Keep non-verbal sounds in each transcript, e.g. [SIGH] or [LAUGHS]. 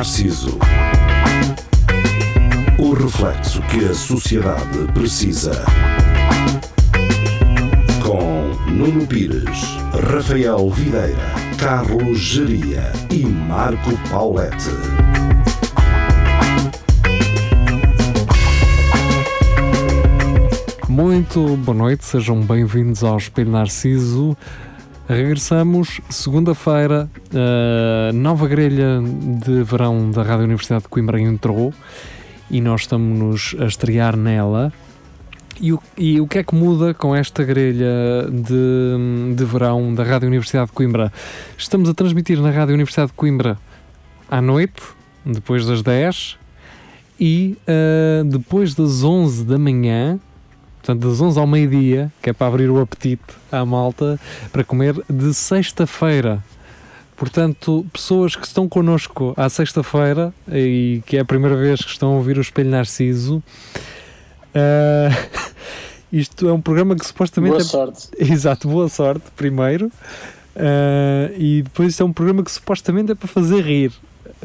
Narciso. O reflexo que a sociedade precisa. Com Nuno Pires, Rafael Videira, Carlos Geria e Marco Paulette. Muito boa noite, sejam bem-vindos ao Espelho Narciso. Regressamos segunda-feira, a nova grelha de verão da Rádio Universidade de Coimbra entrou e nós estamos a estrear nela. E o, e o que é que muda com esta grelha de, de verão da Rádio Universidade de Coimbra? Estamos a transmitir na Rádio Universidade de Coimbra à noite, depois das 10 e uh, depois das 11 da manhã portanto das 11 ao meio-dia, que é para abrir o apetite à malta, para comer de sexta-feira. Portanto, pessoas que estão connosco à sexta-feira e que é a primeira vez que estão a ouvir o Espelho Narciso, uh, [LAUGHS] isto é um programa que supostamente. Boa é... sorte. [LAUGHS] Exato, boa sorte, primeiro. Uh, e depois isto é um programa que supostamente é para fazer rir.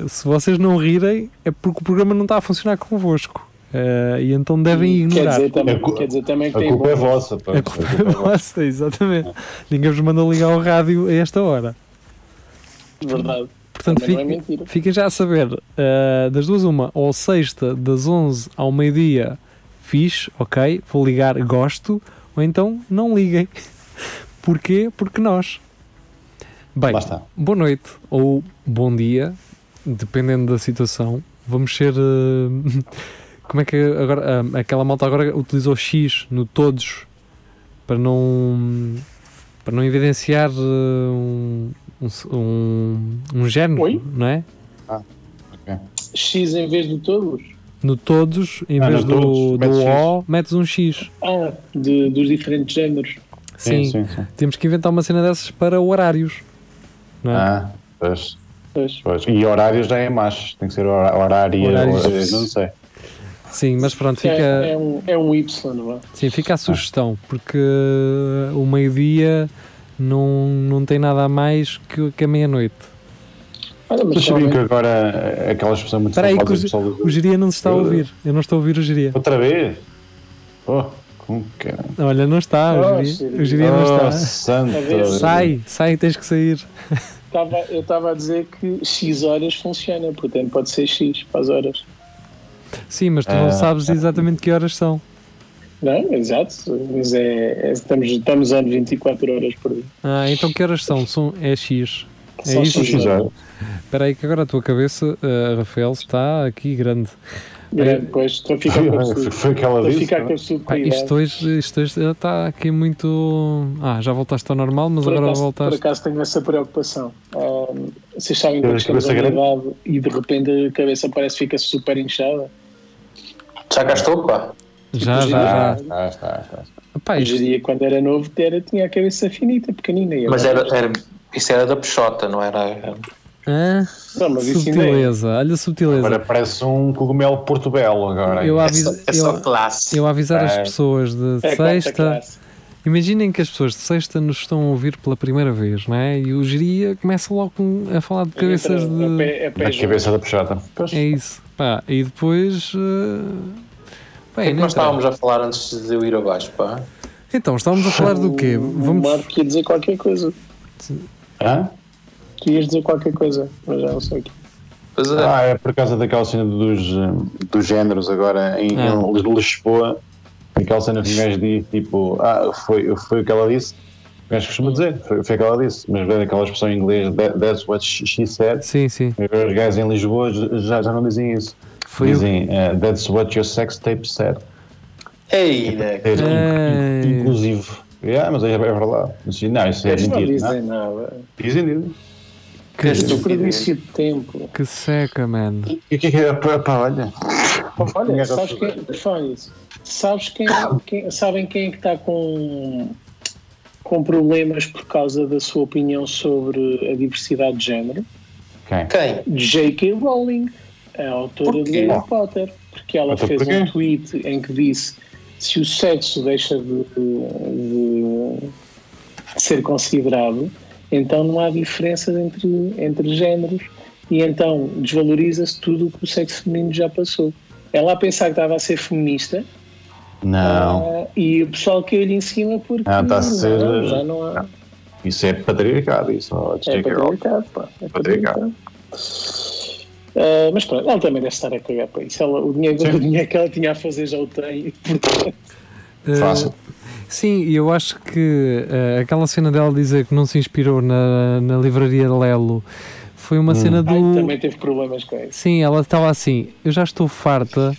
Se vocês não rirem, é porque o programa não está a funcionar convosco. Uh, e então devem ignorar. Quer dizer também, quer dizer também que a tem culpa é vossa. A culpa é vossa, exatamente. Ninguém vos mandou ligar ao rádio a esta hora. Verdade. Portanto, é fiquem, mentira. fiquem já a saber, uh, das duas uma, ou sexta, das 11 ao meio-dia, fixe, ok, vou ligar, gosto, ou então não liguem. [LAUGHS] Porquê? Porque nós. Bem, está. boa noite ou bom dia, dependendo da situação. Vamos ser. uh, [LAUGHS] como é que agora. uh, aquela malta agora utilizou X no todos para não. para não evidenciar uh, um, um, um, um género, Oi? não é? X em vez de todos? No todos, em Ah, vez do, todos, do metes X. O, metes um X. Ah, de, dos diferentes géneros. Sim, sim, sim. temos que inventar uma cena dessas para horários. Não é? Ah, pois, Pois. pois. E horário já é macho. Tem que ser hora- horário. Horários. Não sei. Sim, mas pronto, fica. É, é um, é um Y, não é? Sim, fica a sugestão, porque o meio-dia não, não tem nada a mais que, que a meia-noite. Olha, mas sabiam que agora aquela expressão muito Espera aí, que o, o Giria não se está a ouvir. Eu não estou a ouvir o Giria. Outra vez? Oh, como que é? Olha, não está. Oh, o Giria. o Giria não Oh, está. santo. Sai, sai, tens que sair. Estava- eu estava a dizer que X horas funciona, portanto pode ser X para as horas. Sim, mas tu não Ah. sabes exatamente que horas são. Não, exato, mas é, é- estamos, estamos a 24 horas por dia. Ah, então que horas são? são é X. É São isso? X horas. Espera aí que agora a tua cabeça, eh, Rafael, está aqui grande. É, Depois estou a ficar com Foi, absurdo. [LAUGHS] foi o que ela Estou a disse. ficar não com é? isto hoje, isto hoje está aqui muito. Ah, já voltaste ao normal, mas Por agora acaso, por voltaste. acaso tenho essa preocupação. Ahm, vocês sabem que chegamos a idade e de repente a cabeça parece que fica super inchada. Já gastou, pá? Já, já, já. Ah, está, está, está. Pá, Eu isto- diria que quando era novo era, tinha a cabeça finita, pequenina. e Mas era, era, isso era da Peixota, não era? Ah, Não, é. subtileza, olha a subtileza. Agora parece um cogumelo portobello agora. Eu É aviso, só, é só eu, classe. eu a avisar as É. pessoas de É sexta. Imaginem que as pessoas de sexta nos estão a ouvir pela primeira vez, não é? E o Geria começa logo com- a falar de cabeças Entra a de. pé- a pé A junto. cabeça da peixota. É isso. Pá, e depois. eh, O que Bem, é que nós interessa. estávamos a falar antes de eu ir abaixo, pá? Então, estávamos a falar do quê? O Vamos. Marco ia dizer qualquer coisa. Hã? Tu ias dizer qualquer coisa, mas já não sei o. Pois é. Ah, é por causa daquela cena dos, hum, dos géneros agora em, Ah. em Lisboa. Aquela cena que o gajo diz tipo, ah, foi, foi o que ela disse. O gajo costuma dizer, foi, foi o que ela disse. Mas vendo aquela expressão em inglês, "That- that's what she said. Sim, sim. Os gajos em Lisboa já, já não dizem isso. Foi o. dizem, eh, that's what your sex tape said. Ei, né? É, Ei. in- inclusivo. Yeah, mas é, é verdade. Não, isso é Eles não mentira. dizem não. nada. Dizem, dizem. Que, Desperdício de tempo. que seca, man. E o que é que é? Pá, pá, olha. Olha, sabes sabe. quem, sabes quem, quem- sabem quem é que está com, com problemas por causa da sua opinião sobre a diversidade de género? Quem? Quem? J.K. Rowling, a autora de? Harry Potter, porque ela Então fez porquê? um tweet em que disse se o sexo deixa de, de ser considerado, então não há diferenças entre, entre géneros e então desvaloriza-se tudo o que o sexo feminino já passou. Ela a pensar que estava a ser feminista Não, ah, e o pessoal caiu-lhe em cima porque Ah, está a ser- não, já não há. isso é patriarcado, isso. É patriarcado, pá. É Patriarcado. Ah, mas pronto, ela também deve estar a cagar para isso. Ela, o, dinheiro, Sim. o dinheiro que ela tinha a fazer já o tem. Portanto, Eh, Fácil. Sim, e eu acho que eh, aquela cena dela dizer que não se inspirou na, na livraria Lelo foi uma cena do. ai, também teve problemas com isso. Sim, ela estava assim. Eu já estou farta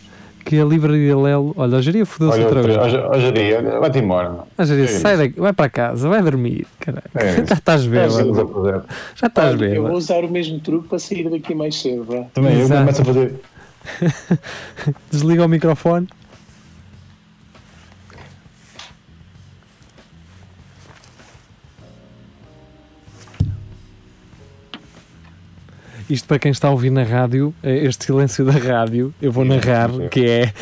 que a livraria Lelo. Olha, a Jeria fodeu-se outra vez. hoje, hoje dia, vai-te embora. A Jeria, é sai daqui, vai para casa, vai dormir. Caralho. É [LAUGHS] já estás a fazer. Já estás Olha, eu vou usar o mesmo truque para sair daqui mais cedo. Também eu começo a fazer. [LAUGHS] Desliga o microfone. Isto para quem está a ouvir na rádio, eh, este silêncio da rádio, eu vou narrar, que é.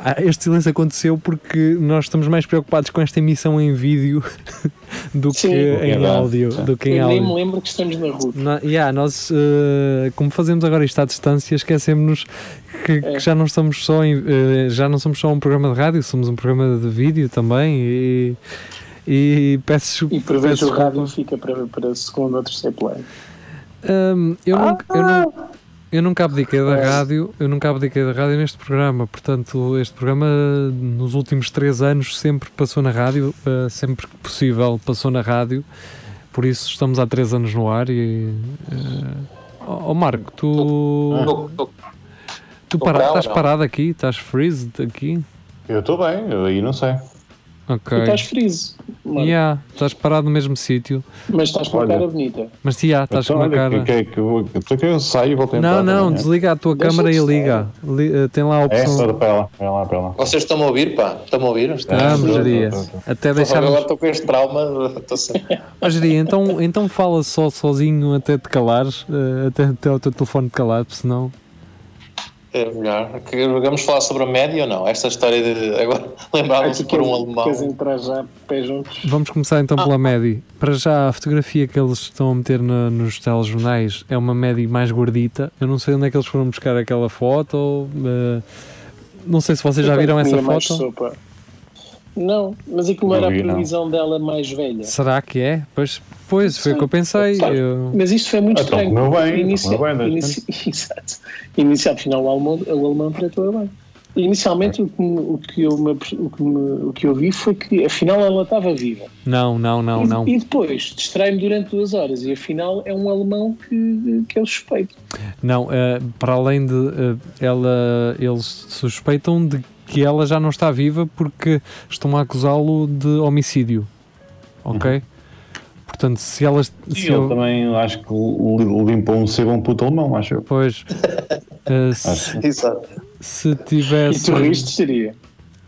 ah, Este silêncio aconteceu porque nós estamos mais preocupados com esta emissão em vídeo [LAUGHS] do Sim. que em Verdade. áudio. Do que em Eu nem áudio. me lembro que estamos na rua. Na- yeah, nós, eh, como fazemos agora isto à distância, esquecemos que, que É. já não estamos só em, eh, já não somos só um programa de rádio, somos um programa de vídeo também e, e peço, E por vezes o rádio fica para, para segundo ou terceiro plano. Hum, eu, nunca, eu, não, eu nunca abdiquei da rádio, eu nunca abdiquei da rádio neste programa, portanto este programa nos últimos três anos sempre passou na rádio, eh, sempre que possível passou na rádio, por isso estamos há três anos no ar e Ó Marco, tu, tu para, estás parado aqui? Estás freezed aqui? Eu estou bem, eu aí não sei. Ok. Tu estás friso, mano, Yeah, estás parado no mesmo sítio. mas estás com uma cara bonita. Mas yeah, estás com Então, uma olha, cara. que, que, que, eu- que, que eu saio e volto a entrar. Não, não, também, desliga a tua Deixa câmara e liga. Li- eh, tem lá a É, opção. Ora, para lá, para lá, para lá. Vocês estão a ouvir, pá? Estão a ouvir? Estamos, Jeria. Até Agora deixarmos. estou com este trauma. Ó, [LAUGHS] Jeria, então, então fala só sozinho até te calares, eh, até, até o teu telefone te calar, senão. É melhor. Que- Vamos falar sobre a média ou não? Esta história de. Agora [LAUGHS] lembraram-se por um alemão. Já pé juntos? Vamos começar então pela Medi. Para já, a fotografia que eles estão a meter na- nos telejornais é uma Medi mais gordita. Eu não sei onde é que eles foram buscar aquela foto. ou, eh, não sei se vocês já viram essa foto. sopa. Não, mas aquilo Não era vi, a não. previsão dela mais velha. Será que é? Pois, pois foi o que eu pensei. Eu- Mas isto foi muito Ah, então estranho. comeu bem, Inicia- bem, inici- [LAUGHS] Exato. Inicial, afinal, o alemão, o alemão tratou bem. Inicialmente, o que, o, que eu me, o, que me- o que eu vi foi que, afinal, ela estava viva. Não, não, não, e, não. e depois distrai-me durante duas horas e, afinal, é um alemão que, que é o suspeito. Não, eh, para além de eh, ela, eles suspeitam de que ela já não está viva porque estão a acusá-lo de homicídio. Ok? Portanto, se elas. Sim, Se ele eu- também acho que li- limpou um sebo a um puto alemão, acho eu. Pois. eh, se. Exato. se E tivesse. tu riste, seria.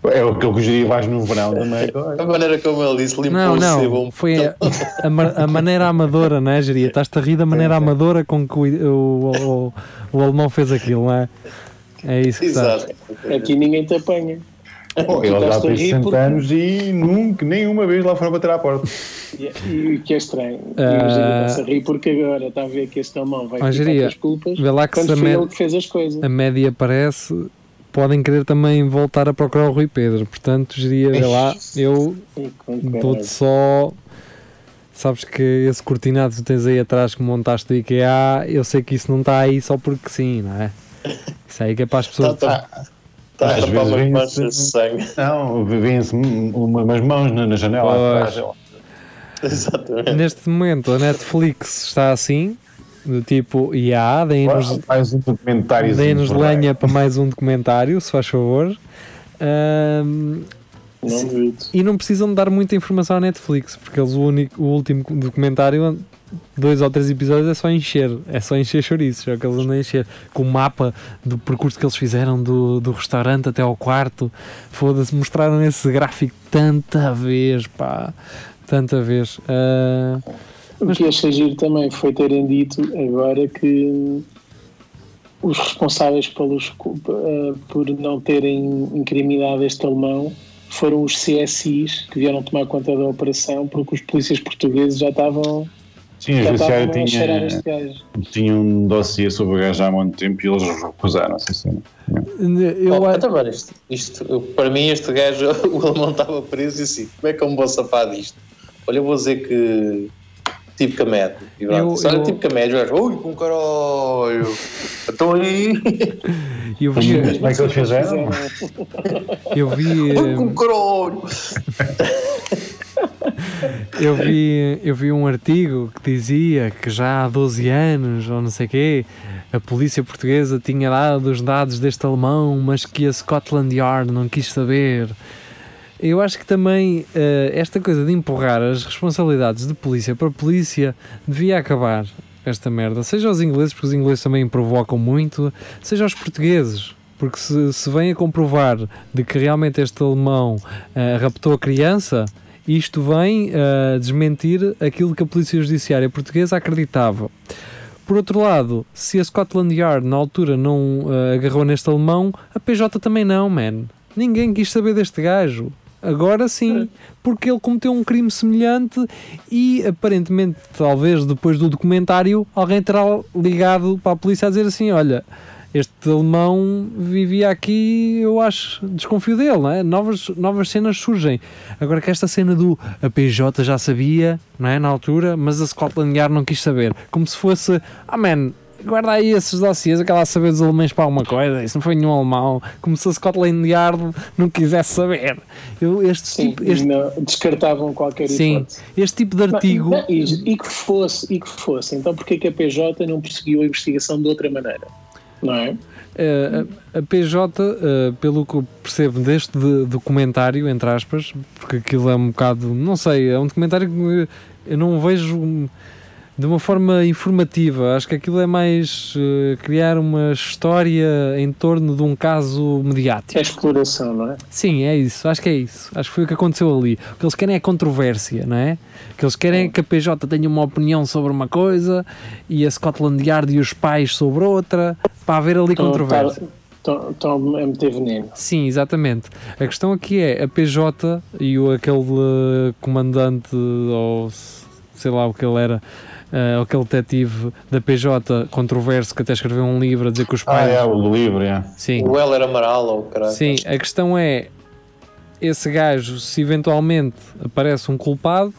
É o que eu gostaria mais no verão também. A maneira como ele disse, limpou Não, o não, sebo. foi a, a a maneira amadora, não é, Geria? Estás-te a rir da maneira amadora com que o, o, o, o alemão fez aquilo, não é? É isso que. Exato. Aqui ninguém te apanha. Ele já tem rir 60 porque- anos e nunca, nenhuma vez lá foram bater à porta. E, e o que é estranho. Ah. Imagina, está a rir porque agora está a ver que este alemão vai Ah, geria, com as culpas. Vê lá que se Quando foi me- ele que fez as coisas. a média aparece, podem querer também voltar a procurar o Rui Pedro. Portanto, Geria, vê lá, eu dou-te só. Sabes que esse cortinado que tens aí atrás que montaste do IKEA, eu sei que isso não está aí só porque sim, não é? Isso aí que é para as pessoas. Tá, Está a Às tapar vezes de sangue. Não, vêm-se uma- umas mãos na, na janela Pois. atrás. Exatamente. Neste momento a Netflix está assim, do tipo, e há, deem-nos Mais um documentário. deem-nos lenha para mais um documentário, se faz favor. Ahm, Não duvido. e não precisam de dar muita informação à Netflix, porque eles o, único, o último documentário, dois ou três episódios, é só encher, é só encher chouriços, é o que eles andam a encher, com o mapa do percurso que eles fizeram do, do restaurante até ao quarto. Foda-se, mostraram esse gráfico tanta vez, pá, tanta vez. Ah, O que achei giro também foi terem dito agora que os responsáveis pelos, eh, por não terem incriminado este alemão foram os CSIs que vieram tomar conta da operação porque os polícias portugueses já estavam Sim, o judiciário tinha, tinha um dossiê sobre o gajo há muito tempo e eles recusaram, assim, sim. Eu, Oh, então, isto, isto- eu- para mim, este gajo, [LAUGHS] o alemão estava preso e assim, como é que eu me vou safar disto? Olha, eu vou dizer que. Tipo Camed. E pronto. Eu- Olha, eu- tipo Camed. O gajo, ui, com caralho. [LAUGHS] Estou aí. eu vi, Como é que eles fizeram? eu vi, Ui, eh, com caralho. [LAUGHS] [LAUGHS] eu vi, eu vi um artigo que dizia que já há 12 anos, ou não sei quê, a polícia portuguesa tinha dado os dados deste alemão, mas que a Scotland Yard não quis saber. Eu acho que também eh, esta coisa de empurrar as responsabilidades de polícia para polícia devia acabar esta merda. Seja os ingleses, porque os ingleses também provocam muito, seja os portugueses. Porque se, se vem a comprovar de que realmente este alemão eh, raptou a criança, isto vem a desmentir aquilo que a Polícia Judiciária Portuguesa acreditava. Por outro lado, se a Scotland Yard na altura não eh, agarrou neste alemão, a PJ também não, man. Ninguém quis saber deste gajo. Agora sim, porque ele cometeu um crime semelhante e aparentemente, talvez depois do documentário, alguém terá ligado para a polícia a dizer assim: olha, este alemão vivia aqui, eu acho, desconfio dele, não é? Novas, novas cenas surgem. Agora que esta cena do a PJ já sabia, não é? Na altura, mas a Scotland Yard não quis saber. Como se fosse, ah man, guarda aí esses dossiês, aquela a saber dos alemães para alguma coisa, isso não foi nenhum alemão. Como se a Scotland Yard não quisesse saber. Eu, este, Sim, tipo, este, não, descartavam qualquer sim, hipótese. este tipo de artigo. Não, e, e que fosse, e que fosse, então porquê que a PJ não perseguiu a investigação de outra maneira? Não é? Uh, a, a PJ, uh, pelo que eu percebo deste de- documentário, entre aspas, porque aquilo é um bocado, não sei, é um documentário que eu não vejo de uma forma informativa. Acho que aquilo é mais uh, criar uma história em torno de um caso mediático. É exploração, não é? Sim, é isso, acho que é isso. Acho que foi o que aconteceu ali. O que eles querem é controvérsia, não é? O que eles querem é que a PJ tenha uma opinião sobre uma coisa e a Scotland Yard e os pais sobre outra, para haver ali Estão- controvérsia. Estão estão a meter veneno. Sim, exatamente. A questão aqui é a PJ e o, aquele eh, comandante, ou sei lá o que ele era, eh, aquele detetive da PJ controverso que até escreveu um livro a dizer que os Ah, pais. é, o livro, é. Sim, O Heller Amaral, ou caralho. sim. A questão é esse gajo, se eventualmente aparece um culpado,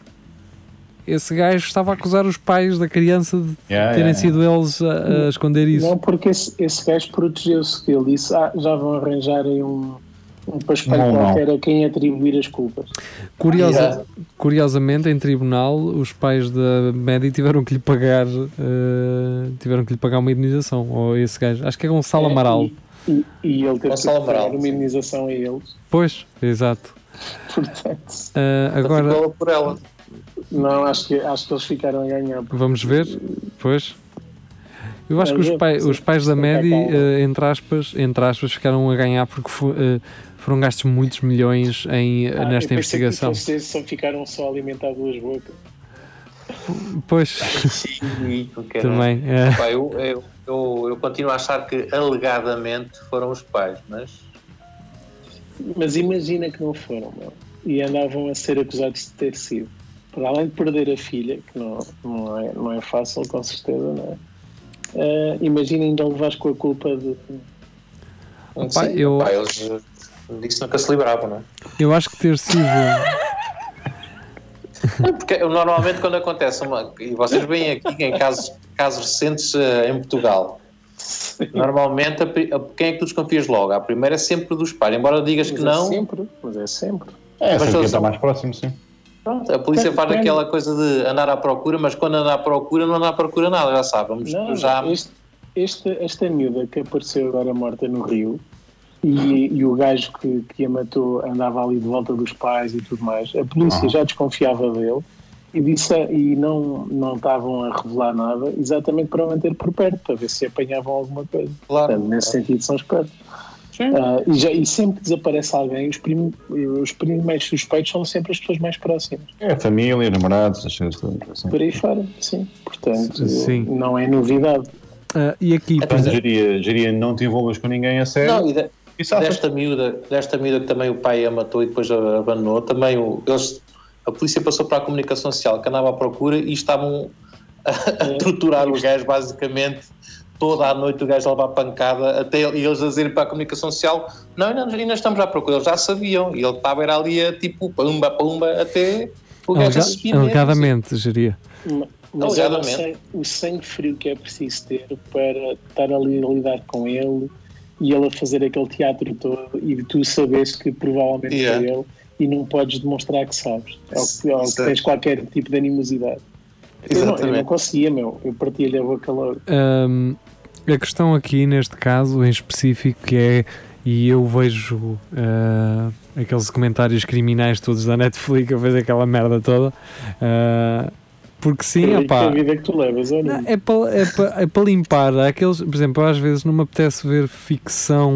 esse gajo estava a acusar os pais da criança de Yeah, terem yeah, sido eles a, a esconder isso. Não, porque esse, esse gajo protegeu-se, que ele disse, ah, já vão arranjar aí um, um não. qualquer a quem atribuir as culpas. Curiosa, Yeah. Curiosamente, em tribunal, os pais da Medi tiveram que lhe pagar eh, tiveram que lhe pagar uma indenização ou esse gajo. Acho que é Gonçalo É, Amaral. E, e, e ele teve Gonçalo que pagar uma indenização a eles. Pois, exato. [LAUGHS] Portanto, Eh, agora por ela. não, acho que, acho que eles ficaram a ganhar. vamos ver. Pois. Eu acho que os, pai- os pais da Medi, calmo. eh, entre aspas, entre aspas, ficaram a ganhar porque foram gastos muitos milhões em, Ah, nesta investigação. Que só ficaram só a alimentar duas bocas. Pois, Sim, também. eh, Pá, eu, eu, eu, eu continuo a achar que alegadamente foram os pais, mas Mas imagina que não foram, meu. E andavam a ser acusados de ter sido. Para além de perder a filha, que não, não, é, não é fácil, com certeza, não é? Ah, imagina ainda levares com a culpa de. Opa, eu- pá, eles disso nunca se livravam, não é? eu acho que ter sido. Porque eu, normalmente quando acontece uma. E vocês veem aqui em casos, casos recentes eh, em Portugal. Normalmente, a a- quem é que tu desconfias logo? A primeira é sempre dos pais, embora digas que Mas é não. sempre, mas é sempre. É, Mas sempre está mais próximo, sim. Pronto, a polícia Tem- faz tem- aquela coisa de andar à procura, mas quando anda à procura, não anda à procura nada, já sabe. Vamos Não, já. este, este, esta miúda que apareceu agora morta no Rio e, e o gajo que, que a matou andava ali de volta dos pais e tudo mais, a polícia Ah. já desconfiava dele e, disse, e não, não estavam a revelar nada exatamente para manter por perto, para ver se apanhavam alguma coisa. Claro. Portanto, nesse sentido são espertos. Ah, e, já, e sempre que desaparece alguém, os, prim, os primeiros suspeitos são sempre as pessoas mais próximas. É, família, namorados, as coisas. Assim. Por aí fora, sim. Portanto, Sim. não é novidade. ah, e aqui, Portanto, exemplo, geria, geria não te envolvas com ninguém a sério. Não, desta miúda, desta miúda que também o pai a matou e depois a abandonou, também o- eles, a polícia passou para a comunicação social que andava à procura e estavam a torturar o gajo, basicamente, toda a noite o gajo a levar pancada, até e eles a dizerem para a comunicação social: não, não, ainda estamos à procura, eles já sabiam, e ele estava era ali a tipo pumba, pumba, até o gajo mesmo, Alegadamente, geria. Ma- Mas eu não Alegadamente. sei o sangue frio que é preciso ter para estar ali a lidar com ele e ele a fazer aquele teatro todo e tu sabes que provavelmente Yeah. foi ele e não podes demonstrar que sabes ou que, ou que tens qualquer tipo de animosidade. Eu não, eu não conseguia, meu. Eu partia-lhe a boca logo. Hum, a questão aqui, neste caso em específico, que é, e eu vejo ah, aqueles comentários criminais todos da Netflix, eu vejo aquela merda toda, ah, porque sim, Que opá, a vida que tu levas, olha. não, é para é pa, é pa limpar Há aqueles, por exemplo, às vezes não me apetece ver ficção.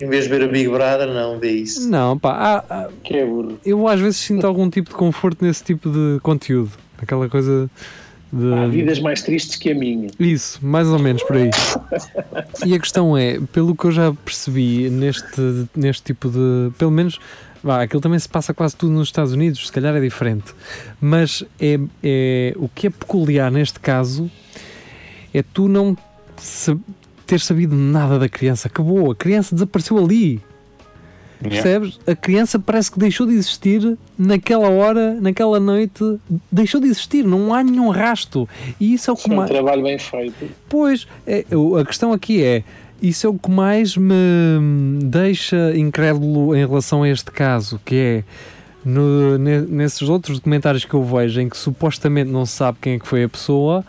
Em vez de ver a Big Brother, não, vê isso. Não, pá, há- há- Que é burro. eu às vezes sinto algum tipo de conforto nesse tipo de conteúdo, aquela coisa de. Há vidas mais tristes que a minha. Isso, mais ou menos por aí. E a questão é, pelo que eu já percebi neste, neste tipo de. Pelo menos, vá, aquilo também se passa quase tudo nos Estados Unidos, se calhar é diferente. Mas é, é, o que é peculiar neste caso é tu não sa- ter sabido nada da criança. Acabou, a criança desapareceu ali. Percebes? A criança parece que deixou de existir naquela hora, naquela noite, deixou de existir, não há nenhum rasto. E isso é o que Foi um trabalho bem feito. Pois, é, a questão aqui é: isso é o que mais me deixa incrédulo em relação a este caso, que é no- ne- nesses outros documentários que eu vejo em que supostamente não se sabe quem é que foi a pessoa,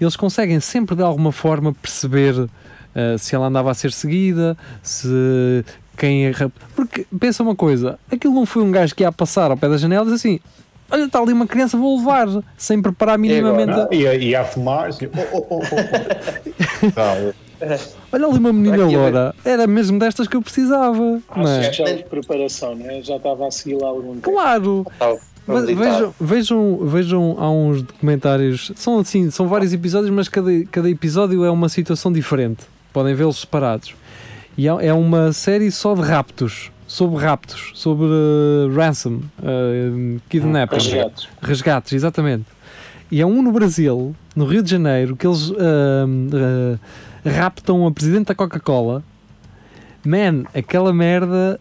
eles conseguem sempre de alguma forma perceber ah, se ela andava a ser seguida, se quem é. Porque pensa uma coisa: aquilo não foi um gajo que ia passar ao pé da janela e diz assim. Olha, está ali uma criança, vou levar, sem preparar minimamente. Não, e, a- e a fumar, assim, oh, oh, oh, oh. [LAUGHS] Tá, Olha ali uma menina loura, era mesmo destas que eu precisava. Não é? Acho que já houve preparação, né? já estava a seguir lá algum tempo. Claro! Vejam, vejam, vejam, há uns documentários, são assim, são vários episódios, mas cada, cada episódio é uma situação diferente. Podem vê-los separados. E é, é uma série só de raptos, sobre raptos, sobre uh, ransom, uh, kidnapping. Resgates. Resgates, exatamente. E é um no Brasil, no Rio de Janeiro, que eles ah, raptam a presidente da Coca-Cola. Man, aquela merda.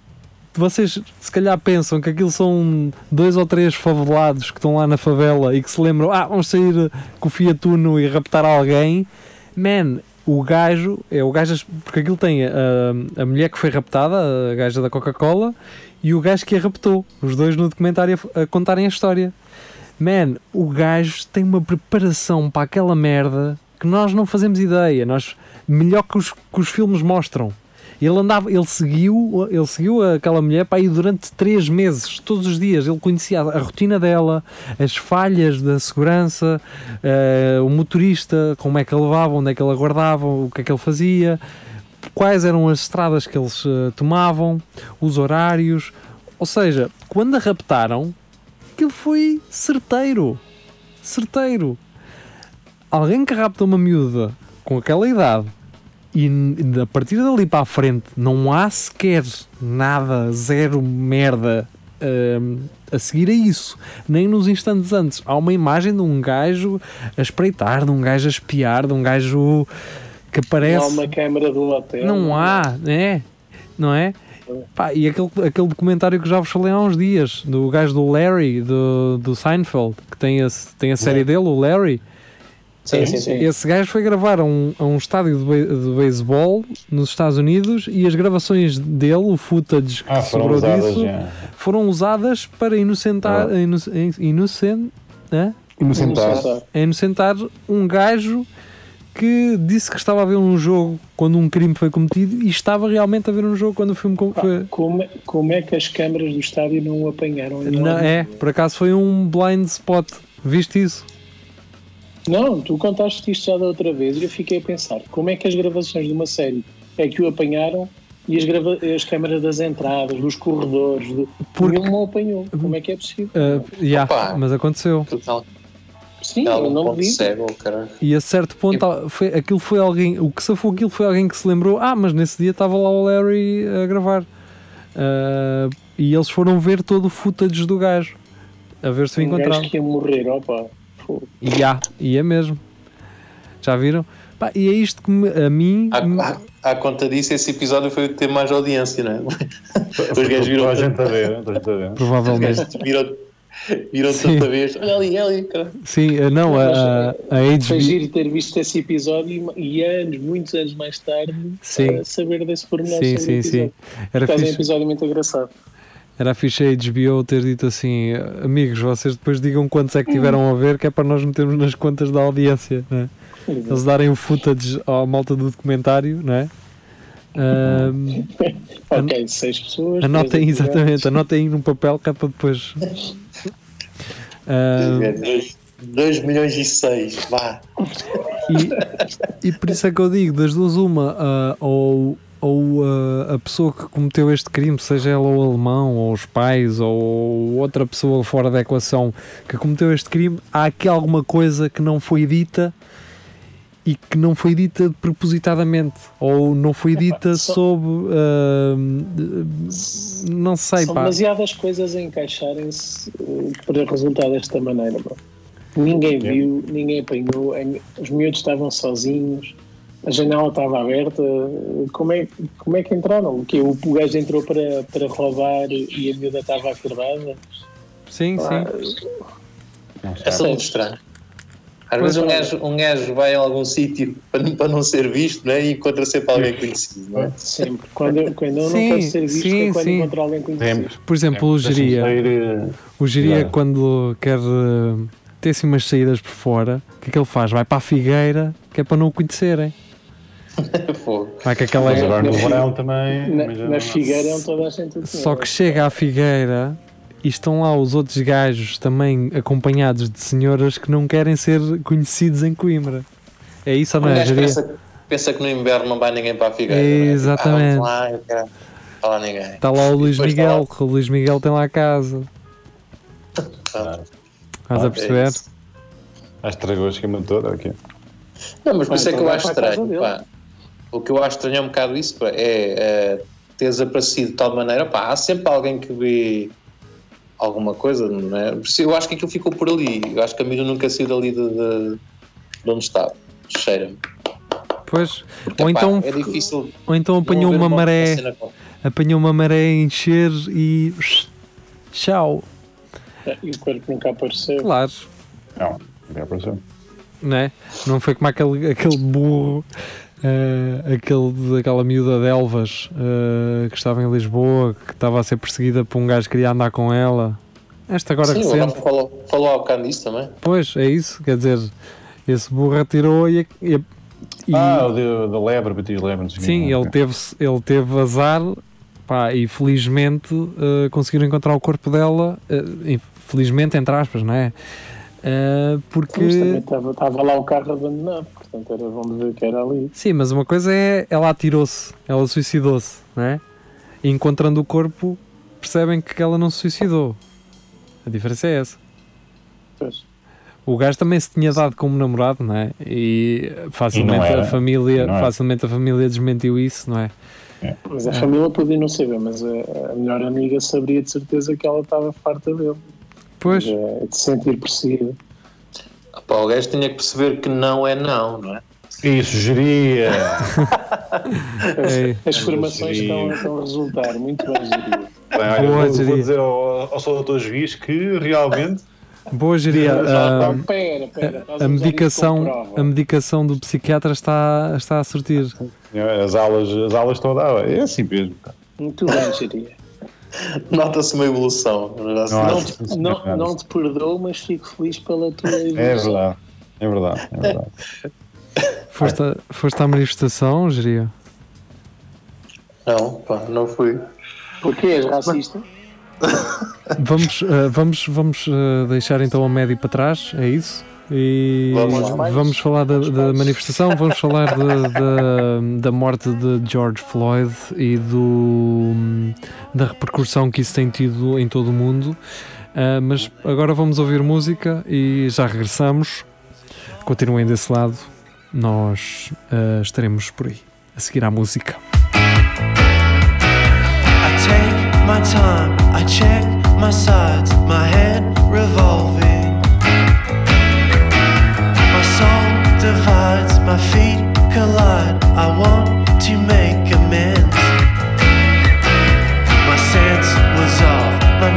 Vocês se calhar pensam que aquilo são dois ou três favelados que estão lá na favela e que se lembram, ah, vamos sair com o Fiat Uno e raptar alguém. Man, o gajo, é o gajo, porque aquilo tem a, a mulher que foi raptada, a gaja da Coca-Cola, e o gajo que a raptou. Os dois no documentário a, a contarem a história. Man, o gajo tem uma preparação para aquela merda que nós não fazemos ideia. Nós, melhor que os, que os filmes mostram. Ele andava, ele seguiu, ele seguiu aquela mulher para aí durante três meses, todos os dias. Ele conhecia a, a rotina dela, as falhas da segurança, eh, o motorista, como é que ele levava, onde é que ele aguardava, o que é que ele fazia, quais eram as estradas que eles eh, tomavam, os horários. Ou seja, quando a raptaram, aquilo foi certeiro. Certeiro. Alguém que rapta uma miúda com aquela idade e a partir dali para a frente não há sequer nada, zero merda hum, a seguir a isso, nem nos instantes antes. Há uma imagem de um gajo a espreitar, de um gajo a espiar, de um gajo que Não há aparece. uma câmara do hotel. Não há, é? Não é? Pá, e aquele, aquele documentário que já vos falei há uns dias, do gajo do Larry, do, do Seinfeld, que tem a, tem a série dele, o Larry. Sim, sim, sim. Esse gajo foi gravar a um, a um estádio de, be- de beisebol nos Estados Unidos e as gravações dele, o footage que Ah, foram sobrou usadas disso, já. foram usadas para inocentar, Ah. inoc- inocen- hã? Inocentar. a inocentar um gajo que disse que estava a ver um jogo quando um crime foi cometido e estava realmente a ver um jogo quando o filme com- Pá, foi. como, é- como é que as câmaras do estádio não o apanharam? Não, é, por acaso foi um blind spot. Viste isso? Não, tu contaste isto já da outra vez e eu fiquei a pensar como é que as gravações de uma série é que o apanharam e as, grava as câmaras das entradas, dos corredores, do... Porque- nenhum o apanhou. Como é que é possível? Uh, yeah, Opa. mas aconteceu. Sim, eu não vi. cego. E a certo ponto ah, foi, aquilo foi alguém, o que safou aquilo foi alguém que se lembrou, ah, mas nesse dia estava lá o Larry a gravar. Ah, e eles foram ver todo o footage do gajo, a ver se o Um gajo encontravam. que ia morrer, opa. Fogo. E há, e é mesmo. Já viram? Pá, e é isto que me- a mim. À, me- à- à conta disso, esse episódio foi o que teve mais audiência, não é? [LAUGHS] Os gajos viram a gente a ver, toda a gente a ver. Os provavelmente. gajos viram, viram tanta vez. Olha ali, olha ali, cara. Sim, eh, não, a, a, a Foi HBO. giro ter visto esse episódio e, e anos, muitos anos mais tarde, Sim. eh, saber desse pormenor Sim, sim, sim. Era acaso é um fixe, episódio muito engraçado. Era fixe a HBO ter dito assim: amigos, vocês depois digam quantos é que tiveram a ver, que é para nós metermos nas contas da audiência, né? Eles darem o footage à malta do documentário, não é? Ahm, [LAUGHS] Ok, seis pessoas. anotem, exatamente, anotem num papel que é para depois. Ahm, 2 milhões e 6, vá. E, e por isso é que eu digo, das duas uma, ah, ou, ou ah, a pessoa que cometeu este crime, seja ela o alemão, ou os pais, ou outra pessoa fora da equação que cometeu este crime, há aqui alguma coisa que não foi dita e que não foi dita propositadamente, ou não foi dita só- sob, ah, não sei, São pá. demasiadas coisas a encaixarem-se eh, para resultar desta maneira. Bro. Ninguém viu, ninguém apanhou, em- os miúdos estavam sozinhos, a janela estava aberta. Como é, como é que entraram? O, quê? o, o gajo entrou para, para roubar e a miúda estava acordada? Sim, sim. Não sei. É só muito estranho. Às vezes um é. gajo, um gajo vai a algum sítio para, não- para não ser visto né? e encontra sempre alguém conhecido. Não é? Sempre. Quando, quando eu não Sim, quero ser visto sim, é quando sim. encontro alguém conhecido. Sempre. Por exemplo, o geria. O geria, quando quer eh, ter assim umas saídas por fora, o que é que ele faz? Vai para a figueira, que é para não o conhecerem. [LAUGHS] Fogo. Vai com aquela. Mas agora no Na fi- verão também. Na, na figueira é onde toda a gente Só que chega à figueira e estão lá os outros gajos também acompanhados de senhoras que não querem ser conhecidos em Coimbra. É isso ou não é, pensa, pensa que no inverno não vai ninguém para a figueira. é? Exatamente. Ah, vamos lá, ninguém. Está lá o Luís está Miguel, que o Luís Miguel tem lá a casa. Ah, Estás é a perceber? Ah, estragou a esquema todo. ok. Não, mas por isso é que então eu acho estranho. O que eu acho estranho é um bocado isso, é, é ter desaparecido de tal maneira. Pá, há sempre alguém que vê alguma coisa, não é? Eu acho que aquilo ficou por ali. Eu acho que a milho nunca saiu dali de, de, de onde estava. Cheira-me. Pois. Porque, Ou pá, então, é difícil. ou então apanhou uma maré, apanhou uma maré a encher e. Tchau. E o corpo nunca apareceu. Claro. Não, não apareceu. não é? Não foi como aquele, aquele burro, eh, aquele, aquela miúda de Elvas eh, que estava em Lisboa, que estava a ser perseguida por um gajo que queria andar com ela. Esta agora Sim, recente. Falou, falou há bocado disso também. Pois, é isso. Quer dizer, esse burro atirou e. e, e- Ah, o de- da lebre, bati lebre. sim, ele Ok. teve, ele teve azar pá, e felizmente eh, conseguiram encontrar o corpo dela. eh, felizmente, entre aspas, não é? Eh, porque. Estava lá o carro abandonado, portanto era bom de ver que era ali. Sim, mas uma coisa é ela atirou-se, ela suicidou-se, não é? E encontrando o corpo, percebem que ela não se suicidou. A diferença é essa. Pois. O gajo também se tinha dado como namorado, não é? E facilmente era. a família, E facilmente a família desmentiu isso, não é? Mas a família podia não saber, mas a, a melhor amiga saberia de certeza que ela estava farta dele. Pois, De, de sentir perseguida. Ah, Pá, o gajo tinha que perceber que não é não, não é? Isso, geria. [LAUGHS] é, As formações geria. estão, estão a resultar, muito bem gerido. Bem, olha, Boa, vou, geria. vou dizer ao, ao seu doutor juiz que realmente boa geria. Não, ah, pera, pera. a medicação, a medicação do psiquiatra está, está a surtir. as aulas, as aulas estão a dar. É assim mesmo. Muito bem, geria. [LAUGHS] Nota-se uma evolução. Não, Não te- não, não te perdoo, mas fico feliz pela tua É evolução. verdade. É verdade. É verdade. [LAUGHS] Foste, a- foste à manifestação, geria? não, pá, não fui. Porquê és racista? Vamos, eh, vamos, vamos eh, deixar então a média para trás, é isso? E Vamos vamos falar da, da manifestação, vamos [LAUGHS] falar da, da, da morte de George Floyd e do, da repercussão que isso tem tido em todo o mundo. Ah, mas agora vamos ouvir música e já regressamos. Continuem desse lado, nós ah, estaremos por aí a seguir à música. I take my time, I check my sides, my head revolving. Sides, my feet collide. I want to make amends. My sense was off, my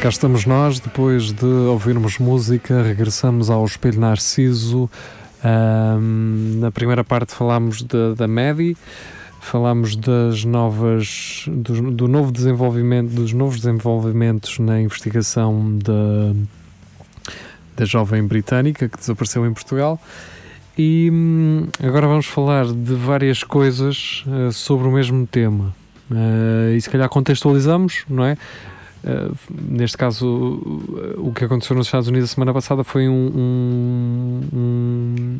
Cá estamos nós, depois de ouvirmos música, regressamos ao Espelho Narciso. Ahm, na primeira parte falámos da, da MEDI, falámos das novas, do, do novo desenvolvimento, dos novos desenvolvimentos na investigação da, da jovem britânica que desapareceu em Portugal. E hum, agora vamos falar de várias coisas eh, sobre o mesmo tema. Eh, e se calhar contextualizamos, não é? Uh, neste caso, o que aconteceu nos Estados Unidos a semana passada foi um, um, um,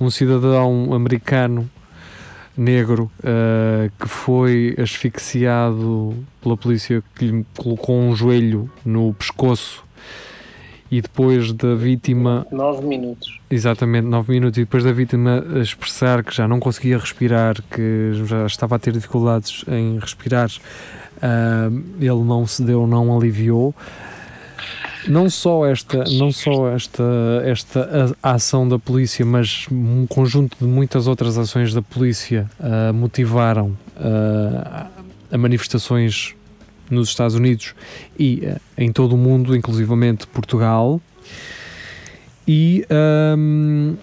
um cidadão americano negro uh, que foi asfixiado pela polícia que lhe colocou um joelho no pescoço e depois da vítima Nove minutos. Exatamente, 9 minutos. E depois da vítima expressar que já não conseguia respirar, que já estava a ter dificuldades em respirar, ah, ele não cedeu, não aliviou. Não só esta, não só esta, esta a- ação da polícia, mas um conjunto de muitas outras ações da polícia ah, motivaram ah, a manifestações nos Estados Unidos e ah, em todo o mundo, inclusivamente Portugal. E ahm,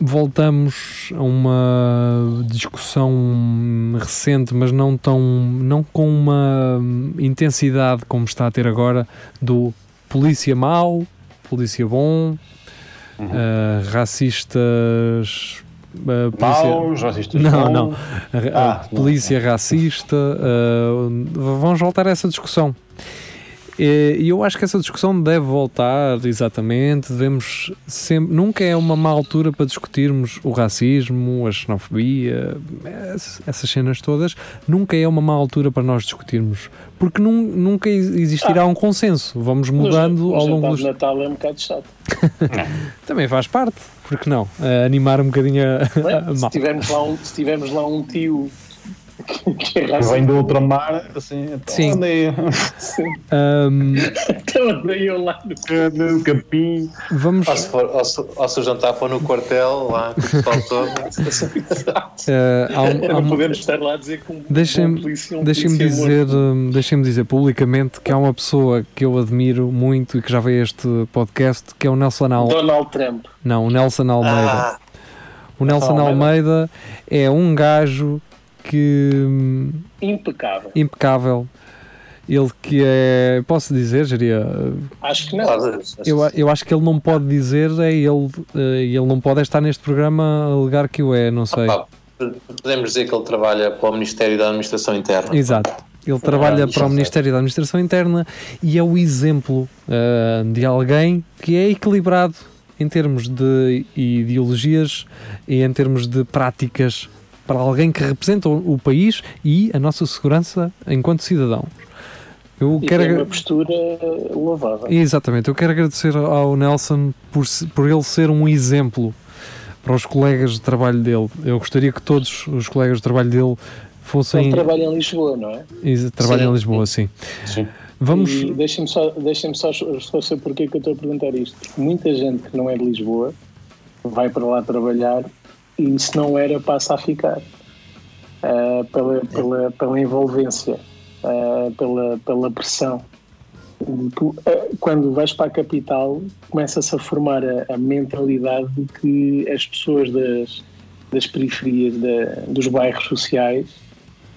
voltamos a uma discussão recente, mas não tão não com uma intensidade como está a ter agora do polícia mau, polícia bom, ah, racistas, ah, polícia- Maus, racistas. Não, bons. não. a- a Ah, polícia racista, ah, vamos voltar a essa discussão. E eu acho que essa discussão deve voltar, exatamente. Devemos sempre. Nunca é uma má altura para discutirmos o racismo, a xenofobia, ess- essas cenas todas. Nunca é uma má altura para nós discutirmos, porque nun- nunca ex- existirá um consenso. Vamos mudando No ao longo dos. de Natal é um bocado chato. [LAUGHS] Também faz parte, porque não? Ah, animar um bocadinho a, é? a se, tivermos lá um, se tivermos lá um tio que, é vem do ultramar, assim, então, Sim. andei Ahm, então andei eu lá no [LAUGHS] no capim. vamos. Ou se, for, ou, se, ou se o jantar for no quartel, lá com o pessoal todo. [LAUGHS] ah, há um- há Não um- podemos estar lá a dizer que um, um polícia, um Deixem-me polícia dizer, morto. hum, deixem-me dizer publicamente que há uma pessoa que eu admiro muito e que já veio a este podcast, que é o Nelson Al... Donald Trump. Não, o Nelson Almeida. Ah, o Nelson Almeida. Almeida é um gajo que hum, Impecável. impecável Ele que é. Posso dizer, Jeria? Acho que não. Eu, eu acho que ele não pode dizer, é ele. eh, Ele não pode estar neste programa a alegar que o é, não sei. Podemos dizer que ele trabalha para o Ministério da Administração Interna. Exato. Ele trabalha para o já Ministério da Administração Interna e é o exemplo ah, de alguém que é equilibrado em termos de ideologias e em termos de práticas para alguém que representa o, o país e a nossa segurança enquanto cidadão. Eu E quero tem agra- uma postura louvável. Exatamente, eu quero agradecer ao Nelson por, por ele ser um exemplo para os colegas de trabalho dele. Eu gostaria que todos os colegas de trabalho dele fossem. Ele trabalha em Lisboa, não é? Trabalham em Sim. Lisboa, sim. Sim. Vamos. Deixem-me só, deixem só esclarecer porque é que eu estou a perguntar isto. Muita gente que não é de Lisboa vai para lá trabalhar e se não era passa a ficar Ah, pela, pela, pela envolvência, ah, pela, pela pressão. Ah, Quando vais para a capital, começa-se a formar a, a mentalidade de que as pessoas das, das periferias, da- dos bairros sociais,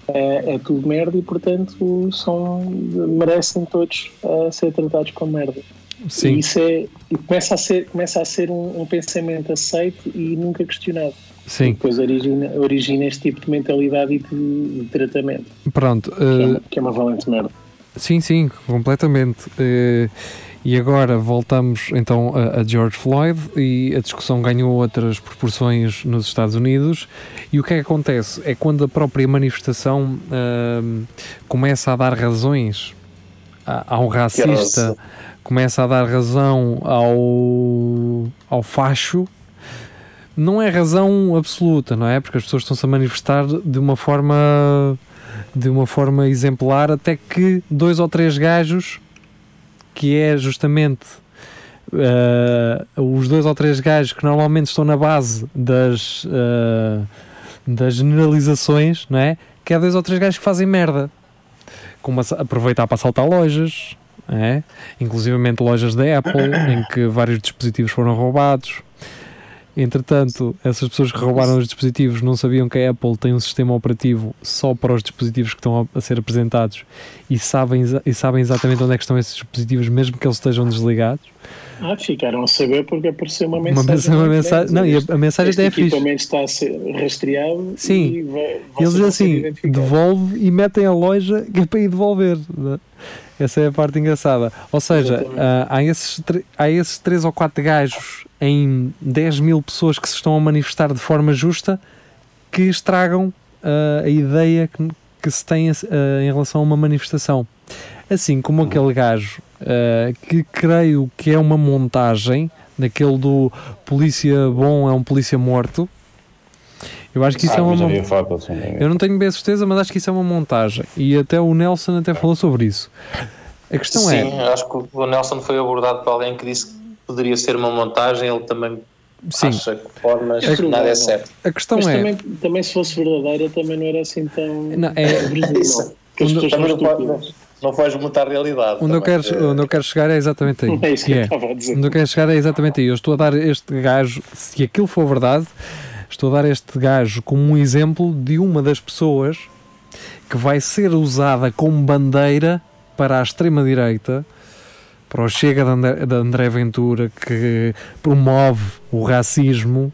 é, tudo merda e, portanto, são, merecem todos ser tratados como merda. E Sim, isso é, e começa a ser, começa a ser um, um pensamento aceito e nunca questionado. E sim. depois origina, origina este tipo de mentalidade e de, de tratamento, Pronto. que uma, que é uma valente merda. sim, sim, completamente. Eh, e agora voltamos então a, a George Floyd e a discussão ganhou outras proporções nos Estados Unidos. E o que é que acontece? É quando a própria manifestação ahm, começa a dar razões a- ao racista, começa a dar razão ao, ao facho, não é razão absoluta, não é? Porque as pessoas estão-se a manifestar de uma forma de uma forma exemplar até que dois ou três gajos que é justamente eh, os dois ou três gajos que normalmente estão na base das eh, das generalizações, não é? Que é dois ou três gajos que fazem merda como aproveitar para assaltar lojas, é? inclusivamente lojas da Apple, [COUGHS] em que vários dispositivos foram roubados. Entretanto, essas pessoas que roubaram os dispositivos não sabiam que a Apple tem um sistema operativo só para os dispositivos que estão a ser apresentados e sabem, e sabem exatamente onde é que estão esses dispositivos, mesmo que eles estejam desligados. Ah, ficaram a saber porque apareceu uma Uma mensagem. uma na mensagem não, e a, a mensagem este até é fixe. equipamento está a ser rastreado Sim. e vai, eles dizem assim: devolve e metem a loja [LAUGHS] que é para ir devolver. né? Essa é a parte engraçada. Ou seja, ah, há, esses, há esses 3 ou 4 gajos em 10 mil pessoas que se estão a manifestar de forma justa que estragam ah, a ideia que, que se tem ah, em relação a uma manifestação. Assim como aquele gajo ah, que creio que é uma montagem daquele do polícia bom é um polícia morto. Eu acho que isso Ah, é uma mas mon- havia foto, sim. eu não tenho bem a certeza, mas acho que isso é uma montagem. E até o Nelson até falou sobre isso. A questão Sim, é. acho que o Nelson foi abordado por alguém que disse que poderia ser uma montagem, ele também Sim, acha que pode, mas É nada é certo. a questão Mas é. também, também se fosse verdadeira também não era assim tão Não, é- [LAUGHS] verossímil. Isso. Não vais mutar a realidade. Onde eu, quero, onde eu quero chegar é exatamente aí. [LAUGHS] É isso que que eu é. estava a dizer. Onde eu quero chegar é exatamente aí. Eu estou a dar este gajo, se aquilo for verdade, estou a dar este gajo como um exemplo de uma das pessoas que vai ser usada como bandeira para a extrema-direita, para o Chega de André, de André Ventura, que promove o racismo,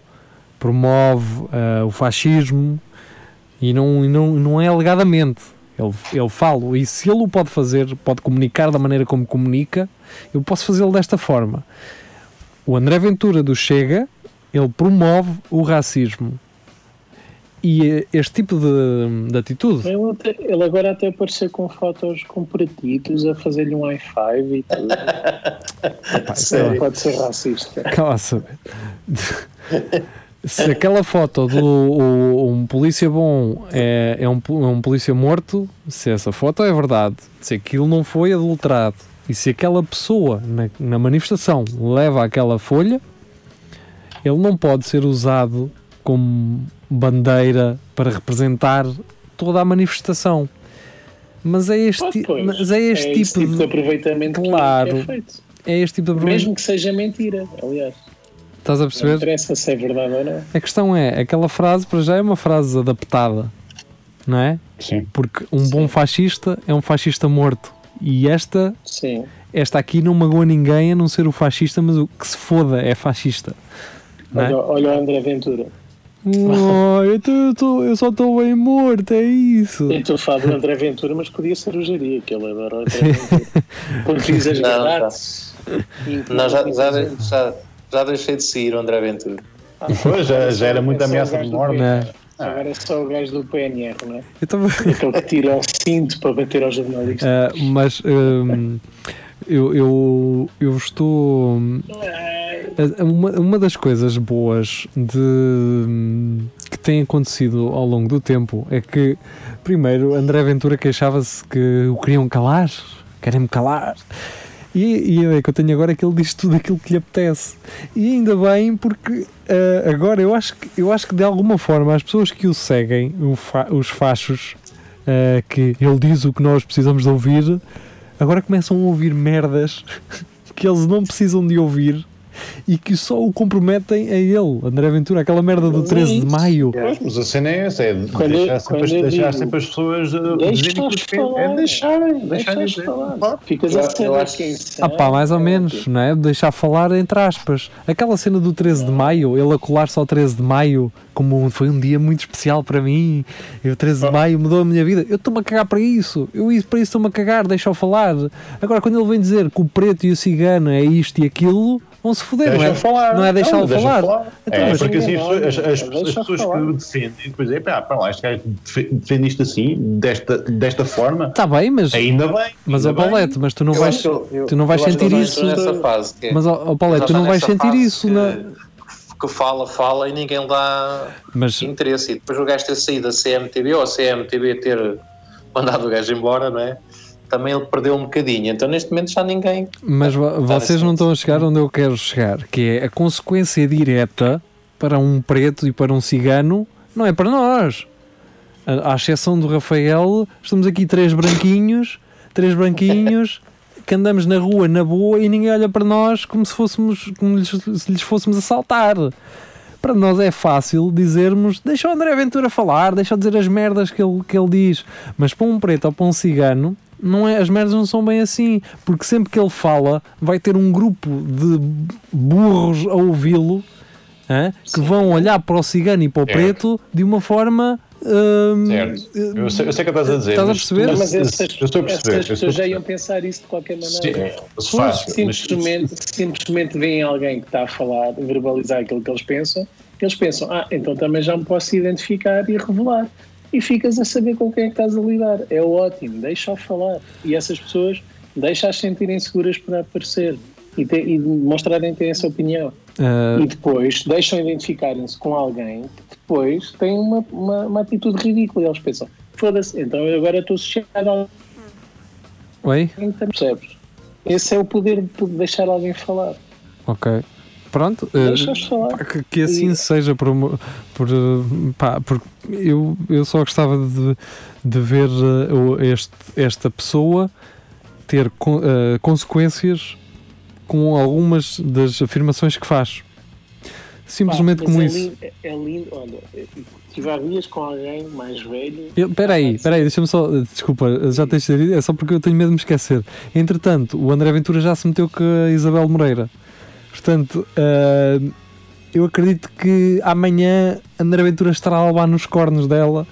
promove ah, o fascismo e não, e não, não é alegadamente. Ele, ele fala, e se ele o pode fazer, pode comunicar da maneira como comunica, eu posso fazê-lo desta forma. O André Ventura do Chega, ele promove o racismo. E eh, este tipo de, de atitude, Ele, até- ele agora até apareceu com fotos comparatidos a fazer-lhe um i5 e tudo. [LAUGHS] Ele pode ser racista. Cala a saber. Se aquela foto do o- um polícia bom é, é, um, é um polícia morto, se essa foto é verdade, se aquilo não foi adulterado e se aquela pessoa na, na manifestação leva aquela folha, ele não pode ser usado como bandeira para representar toda a manifestação. Mas é este, pois. mas é este é tipo, tipo de de, aproveitamento Claro. que é feito. é este tipo de Mesmo que seja mentira, aliás. Estás a Não perceber? interessa se é verdade ou não. A questão é, aquela frase para já é uma frase adaptada, não é? Sim. Porque um bom fascista é um fascista morto. E esta, Sim. esta aqui não magoa ninguém a não ser o fascista, mas o que se foda é fascista. Não é? Olha, olha o André Ventura. Oh, eu, tô- eu tô- eu só estou bem morto, é isso. Eu estou a falar do André Ventura, mas podia ser o Jaria, que ele adora o André Ventura. [LAUGHS] Porque diz as Não, não. verdades. Não, já, já, já, já deixei de seguir o André Ventura. Pois, já, já era muita É ameaça de morte. Não. PNR. Agora é só o gajo do PNR, não é? Eu estava. Aquele que tira o cinto para bater aos jornalistas. Ah, mas hum, eu, eu, eu estou. a- a- Uma, uma das coisas boas de, hum, que tem acontecido ao longo do tempo é que, primeiro, André Ventura queixava-se que o queriam calar, querem-me calar. E, e ideia que eu tenho agora é que ele diz tudo aquilo que lhe apetece. E ainda bem, porque ah, agora eu acho, que, eu acho que de alguma forma as pessoas que o seguem, o fa- os fachos, ah, que ele diz o que nós precisamos de ouvir, agora começam a ouvir merdas [LAUGHS] que eles não precisam de ouvir e que só o comprometem a ele, André Ventura, aquela merda do 13 de maio. Pois, Mas a cena é essa, é Quando eu- deixar, sempre, eu deixar digo, sempre as pessoas que querem. falar. É deixarem, deixarem dizer. falar. Claro. Ficas Eu- a são. Ah pá, mais ou menos, não é? Deixar falar entre aspas. Aquela cena do 13 de maio, ele a colar-se ao 13 de maio, como foi um dia muito especial para mim, e o 13 de maio mudou a minha vida. Eu estou-me a cagar para isso, eu isso- para isso estou-me a cagar, deixa-o falar. Agora, quando ele vem dizer que o preto e o cigano é isto e aquilo, vão se foder, não é? falar. Não é deixá-lo deixa falar. Então, é, mas- porque assim, as, pessoas- as, as- pessoas falar. que o defendem, depois é, pá, para lá, este gajo defe- defende isto assim, desta, desta forma, Está bem, mas, ainda bem. mas ó bem. Paulette, mas tu não Eu vais, eu- eu- tu não vais sentir isso. nessa fase, que é- Mas ó eles tu não vais sentir isso que, na. que fala, fala e ninguém lhe dá Mas, interesse. E depois o gajo ter saído da CMTV ou a CMTV ter mandado o gajo embora, não é? Também ele perdeu um bocadinho. Então neste momento já ninguém. Mas vo- vocês não estão a chegar onde eu quero chegar, que é a consequência direta para um preto e para um cigano, não é para nós. À à exceção do Rafael, estamos aqui três branquinhos, três branquinhos, [LAUGHS] que andamos na rua na boa e ninguém olha para nós como se fôssemos, como lhes- se lhes fôssemos assaltar. Para nós é fácil dizermos, deixa o André Ventura falar, deixa dizer as merdas que ele, que ele diz. Mas para um preto ou para um cigano, não é, as merdas não são bem assim. Porque sempre que ele fala, vai ter um grupo de burros a ouvi-lo que vão olhar para o cigano e para o Certo. preto de uma forma. hum, Certo. Eu sei, eu sei o que estás a dizer. Estás a mas- perceber? Mas- mas essas, eu estou a perceber. essas eu estou a pessoas já iam pensar isso de qualquer Sim, maneira. é, se faz, mas- simplesmente, simplesmente veem alguém que está a falar, verbalizar aquilo que eles pensam, eles pensam, ah, então também já me posso identificar e revelar. E ficas a saber com quem é que estás a lidar. É ótimo, deixa-o falar. E essas pessoas, deixa-as sentirem seguras para aparecer e, ter, e mostrarem ter essa opinião. ah, E depois deixam identificarem-se com alguém que depois tem uma, uma, uma atitude ridícula. E eles pensam, foda-se, então eu agora estou associado a oi? alguém que percebes. Esse é o poder de deixar alguém falar. Ok. Pronto. Pá, que, que assim seja por, por, uh, pá, porque eu, eu só gostava de, de ver uh, este, esta pessoa ter con- uh, consequências com algumas das afirmações que faz. Simplesmente Pá, como é isso. Lindo, é, é lindo, olha, há dias com alguém mais velho. Espera aí, espera aí, deixa-me só, desculpa, já tens de é só porque eu tenho medo de me esquecer. Entretanto, o André Ventura já se meteu com a Isabel Moreira. Portanto, ah, eu acredito que amanhã André Ventura estará a levar nos cornos dela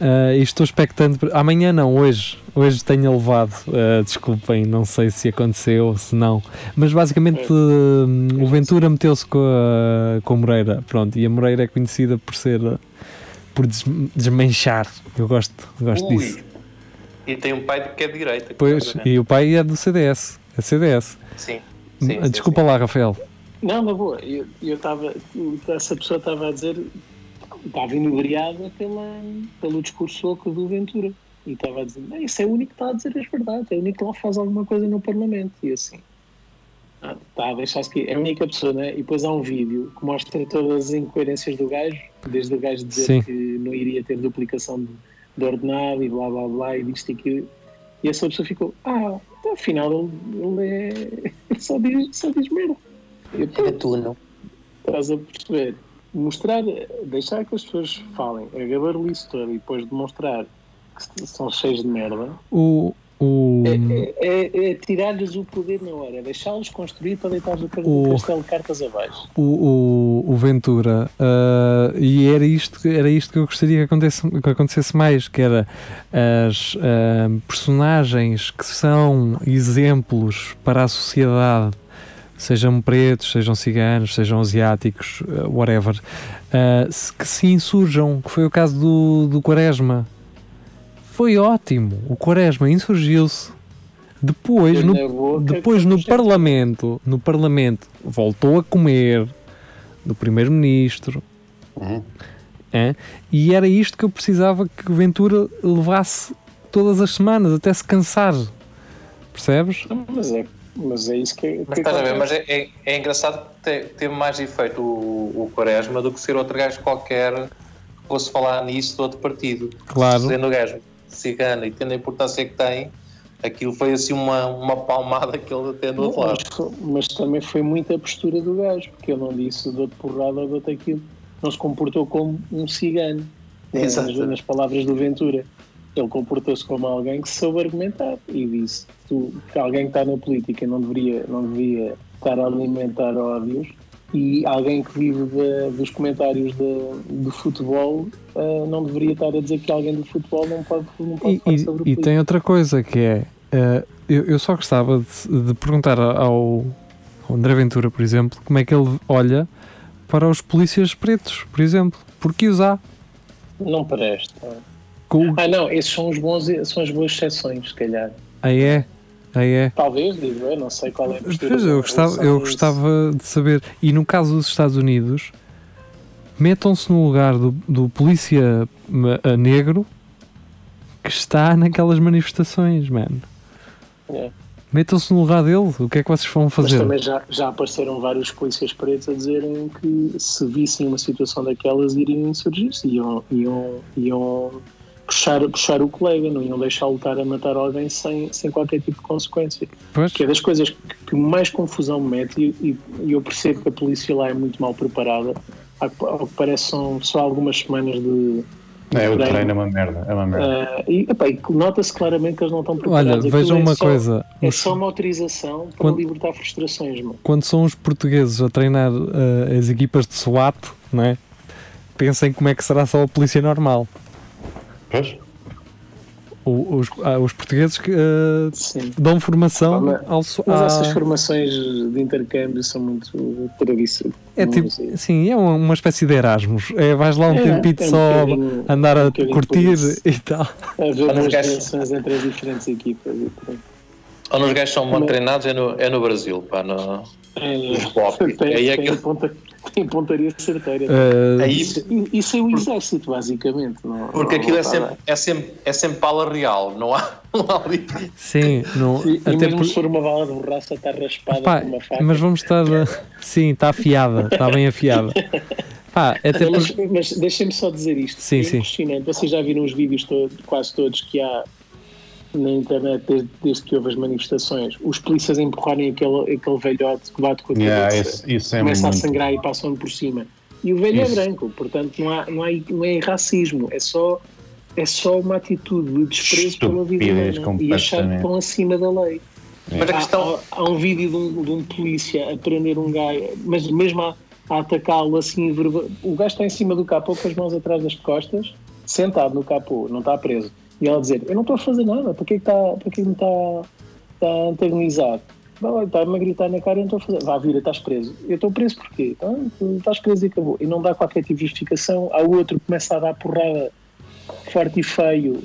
ah, e estou expectante. Amanhã não, hoje. Hoje tenho levado. ah, desculpem, não sei se aconteceu ou se não. Mas basicamente ah, o Ventura meteu-se com a, com a Moreira. Pronto, e a Moreira é conhecida por ser. por des- desmanchar. Eu gosto, gosto Ui. disso. E tem um pai que é de direita. Pois, e o pai é do CDS. É CDS. Sim. Sim, Ah, sim, Desculpa sim. lá, Rafael. Não, na boa, eu estava. Essa pessoa estava a dizer. Estava inebriada pela, pelo discurso oco do Ventura. E estava a dizer: "Não, Isso é o único que está a dizer as verdades. É o único que lá faz alguma coisa no Parlamento. E assim. ah, Está a deixar-se que é a única pessoa, né? E depois há um vídeo que mostra todas as incoerências do gajo, desde o gajo dizer Sim. que não iria ter duplicação de, de ordenado e blá blá blá e disto e aquilo. E essa pessoa ficou, ah, então, afinal ele, ele é. ele só diz, só diz merda. Eu, É tu, não? Estás a perceber? Mostrar, deixar que as pessoas falem a gabarulice toda e depois demonstrar que são cheios de merda. O, O, É, é- é tirar-lhes o poder na hora, é deixá-los construir para deitar o O- castelo de cartas abaixo. o, o, o Ventura ah, e era isto, que- era isto que eu gostaria que acontecesse, que acontecesse mais, que era as ah, personagens que são exemplos para a sociedade, sejam pretos, sejam ciganos, sejam asiáticos, ah, whatever, se- que se insurjam, que foi o caso do, do Quaresma. Foi ótimo, o Quaresma insurgiu-se. Depois, no, depois no Parlamento, no Parlamento, voltou a comer do Primeiro-Ministro. Uhum. hã? E era isto que eu precisava que o Ventura levasse todas as semanas, até se cansar. Percebes? Mas é, mas é isso que, Mas que estás a ver, mas é, é, é engraçado que te- teve mais efeito o, o Quaresma do que ser outro gajo qualquer que fosse falar nisso de outro partido. Claro. Sendo o gajo cigano e tendo a importância que tem, aquilo foi assim uma, uma palmada que ele tem do outro lado. mas também foi muita postura do gajo, porque ele não disse dou-te porrada ou dou-te aquilo. Não se comportou como um cigano, né, nas, nas palavras do Ventura. Ele comportou-se como alguém que soube argumentar e disse tu, que alguém que está na política não deveria, não deveria estar a alimentar ódios e alguém que vive da- dos comentários de, do futebol ah, não deveria estar a dizer que alguém do futebol não pode, não pode E, falar e- sobre e política. tem outra coisa que é. eh, eu, eu só gostava de, de perguntar ao, ao André Ventura, por exemplo, como é que ele olha para os polícias pretos, por exemplo. Porque os há. Não presta. Com o- Ah, não, esses são os bons, são as boas exceções, se calhar. Aí é. Aí é. Talvez, digo eu, não sei qual é a postura. Pois, eu gostava, eu gostava de saber. E no caso dos Estados Unidos, metam-se no lugar do, do polícia a negro que está naquelas manifestações, mano. É. Metam-se no lugar dele. O que é que vocês vão Mas fazer? também já, já apareceram vários polícias pretos a dizerem que se vissem uma situação daquelas iriam insurgir-se, iam, iam, iam puxar, puxar o colega, não iam deixá-lo estar a matar alguém sem, sem qualquer tipo de consequência. Pois, Que é das coisas que, que mais confusão me mete e, e- e eu percebo que a polícia lá é muito mal preparada. Ao que- parece são só algumas semanas de, É, o Treino. treino é uma merda. É uma merda. Ah, e e nota-se claramente que eles não estão preparados. olha, vejam é uma só- coisa. É Os- só uma autorização para Quando- libertar frustrações, mano. quando são os portugueses a treinar eh, as equipas de SWAT, não é? Pensem como é que será só a polícia normal. Pois? O- os, ah, os portugueses que Sim. dão formação Mas- ao, Mas à- essas formações de intercâmbio são muito tradicionais. É tipo, sim, é uma, uma espécie de Erasmus. É, vais lá um É, tempito é um só bocadinho- andar a um por curtir e tal. Haver gajos- relações entre as diferentes equipas. E pronto. Onde os gajos são mal Mas- treinados é no, é no Brasil, pá, no, É, nos pop. [LAUGHS] tem, Aí é que- ponta, [LAUGHS] tem pontaria certeira. Eh, É isso, isso. isso é o exército, basicamente. Não, Porque não aquilo é sempre, é, sempre, é sempre bala real, não há, [LAUGHS] não há ali. sim, não. E, e até mesmo por- se for uma bala de borracha, está raspada Pá, com uma faca. mas vamos estar. a- Sim, está afiada, está bem afiada. Pá, [LAUGHS] até Mas, por- mas deixem-me só dizer isto. Sim, é sim. Vocês já viram os vídeos todos, quase todos que há na internet desde, desde que houve as manifestações. Os polícias a empurrarem aquele, aquele velhote que bate com a Yeah, cabeça, isso, isso é começa a muito. sangrar e passam por cima. E o velho Isso. é branco, portanto não, há, não, há, não é racismo, é só, é só uma atitude de desprezo pela vida humana e achar que estão acima da lei. Mas a Há, questão. há- há um vídeo de um, de um polícia a prender um gajo, mas mesmo a, a atacá-lo assim, o gajo está em cima do capô com as mãos atrás das costas, sentado no capô, não está preso. E ela a dizer: Eu não estou a fazer nada, para que está, para que me está, está a antagonizar? Está-me a gritar na cara, eu não estou a fazer. Vá, vira, estás preso. Eu estou preso porquê? Ah, estás preso e acabou. E não dá qualquer tipo de justificação. Há outro que começa a dar porrada forte e feio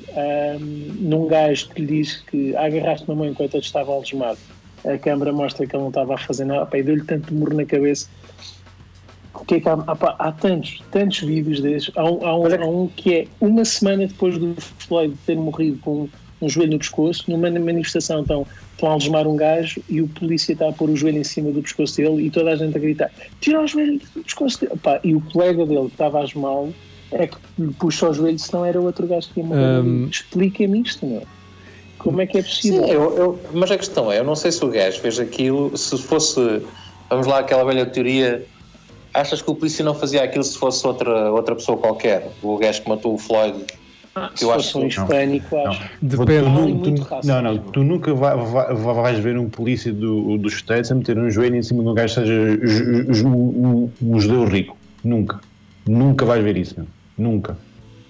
num gajo que lhe diz que "Ah, agarraste na mão enquanto ele estava algemado. A câmara mostra que ele não estava a fazer nada, pá, e deu-lhe tanto murro na cabeça. O que é que há, há, há tantos, tantos vídeos desses. Há um, há, um, um que é uma semana depois do Floyd ter morrido com um joelho no pescoço, numa manifestação estão, estão a algemar um gajo e o polícia está a pôr o joelho em cima do pescoço dele e toda a gente a gritar: tira o joelho do pescoço dele. Pá, e o colega dele que estava a algemá-lo é que lhe puxa o joelho, senão era outro gajo que ia morrer. Hum. Explica-me isto, não é? Como é que é possível? Sim, eu, eu- mas a questão é, eu não sei se o gajo fez aquilo, se fosse, vamos lá, aquela velha teoria, achas que o polícia não fazia aquilo se fosse outra, outra pessoa qualquer? O gajo que matou o Floyd, Ah, que se eu fosse acho um que- hispânico, acho. Depende. Tu- muito tu- racismo. não, não, tu nunca vai- vai- vai- vais ver um polícia do, dos States a meter um joelho em cima de um gajo que seja um, judeu rico. Nunca. Nunca vais ver isso. meu. Nunca.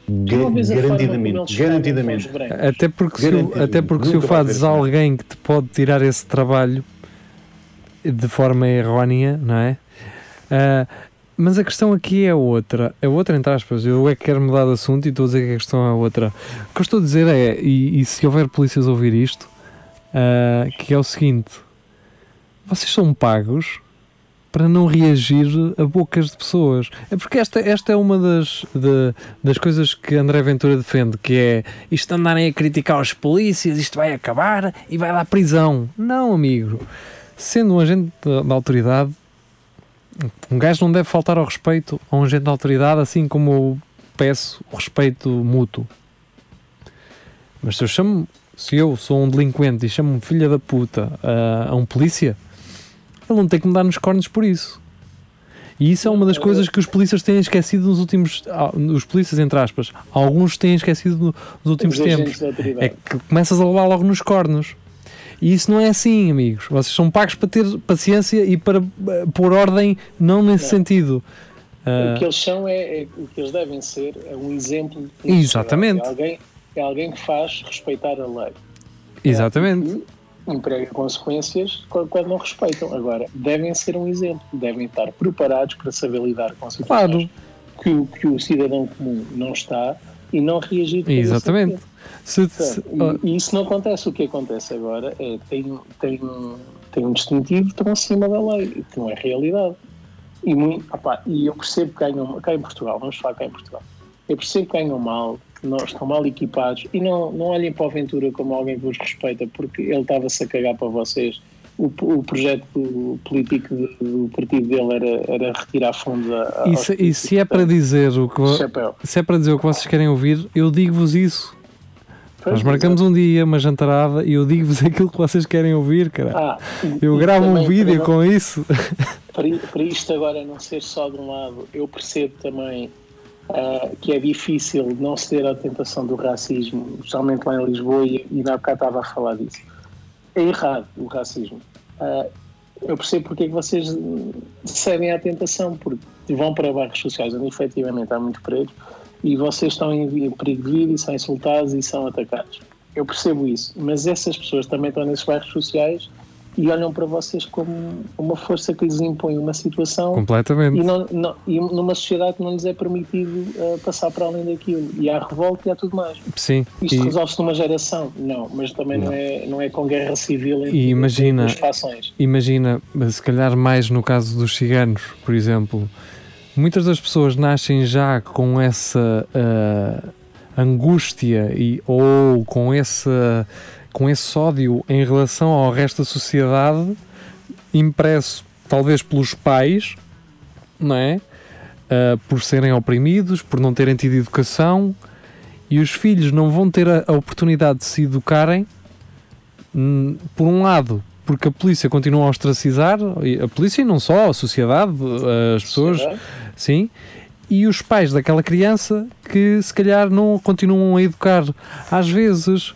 Garantidamente. Garantidamente. Até porque, se, o- até porque se o fazes alguém que te pode tirar esse trabalho de forma errónea, não é? Ah, mas a questão aqui é outra. É outra, entre aspas. Eu é que quero mudar de assunto e estou a dizer que a questão é outra. O que eu estou a dizer é, e, e se houver polícias a ouvir isto, ah, que é o seguinte: vocês são pagos para não reagir a bocas de pessoas. É porque esta, esta é uma das, de- das coisas que André Ventura defende, que é isto andarem a criticar os polícias, isto vai acabar e vai dar prisão. Não, amigo. Sendo um agente da autoridade, um gajo não deve faltar ao respeito a um agente da autoridade, assim como eu peço o respeito mútuo. Mas se eu chamo, se eu sou um delinquente e chamo-me filha da puta a, a um polícia, ele não tem que me dar nos cornos por isso. E isso é uma das coisas que os polícias têm esquecido nos últimos. ah, Os polícias, entre aspas, alguns têm esquecido no- nos últimos Os tempos. É que começas a levar logo nos cornos. E isso não é assim, amigos. Vocês são pagos para ter paciência e para eh, pôr ordem, não nesse Não. sentido. O Ah, que eles são é, é- o que eles devem ser é um exemplo de Exatamente. É alguém, é alguém que faz respeitar a lei. exatamente. E emprega consequências quando, quando não respeitam. Agora, devem ser um exemplo, devem estar preparados para saber lidar com situações Claro. que, o- que o cidadão comum não está e não reagir Exatamente. Se- se- Portanto, e, isso não acontece. O que acontece agora é tem, tem, tem um distintivo estão acima da lei, que não é realidade. E, muito, opá, e eu percebo que ganham, cá em Portugal, vamos falar cá em Portugal, eu percebo que ganham mal, que não, estão mal equipados e não, não olhem para o Ventura como alguém que vos respeita, porque ele estava-se a cagar para vocês. O, o projeto político do, do partido dele era, era retirar fundos a, a e, se, e se é para dizer o que chapéu. se é para dizer o que vocês querem ouvir, eu digo-vos isso. Pois, Nós marcamos um dia, uma jantarada, e eu digo-vos [LAUGHS] aquilo que vocês querem ouvir, cara. Ah, eu gravo um vídeo com isso. [LAUGHS] para, para isto agora não ser só de um lado, eu percebo também ah, que é difícil não ceder à tentação do racismo, especialmente lá em Lisboa, e, e na bocado estava a falar disso. É errado o racismo. Ah, eu percebo porque é que vocês cedem à tentação, porque vão para bairros sociais onde efetivamente há muitos pretos e vocês estão em perigo de vida e são insultados e são atacados. Eu percebo isso, mas essas pessoas também estão nesses bairros sociais e olham para vocês como uma força que lhes impõe uma situação Completamente. e, não, não- e numa sociedade que não lhes é permitido eh, passar para além daquilo. E há revolta e há tudo mais. Sim. Isto E- resolve-se numa geração? Não, mas também não, é, não é com guerra civil entre, E imagina- entre as fações. imagina, se calhar mais no caso dos ciganos, por exemplo, muitas das pessoas nascem já com essa ah, angústia e, ou com esse, com esse ódio em relação ao resto da sociedade, impresso talvez pelos pais, não é? Ah, por serem oprimidos, por não terem tido educação, e os filhos não vão ter a, a oportunidade de se educarem Hum, por um lado, porque a polícia continua a ostracizar, a polícia e não só, a sociedade, eh, as pessoas, Sociedade. sim, e os pais daquela criança que se calhar não continuam a educar. Às vezes,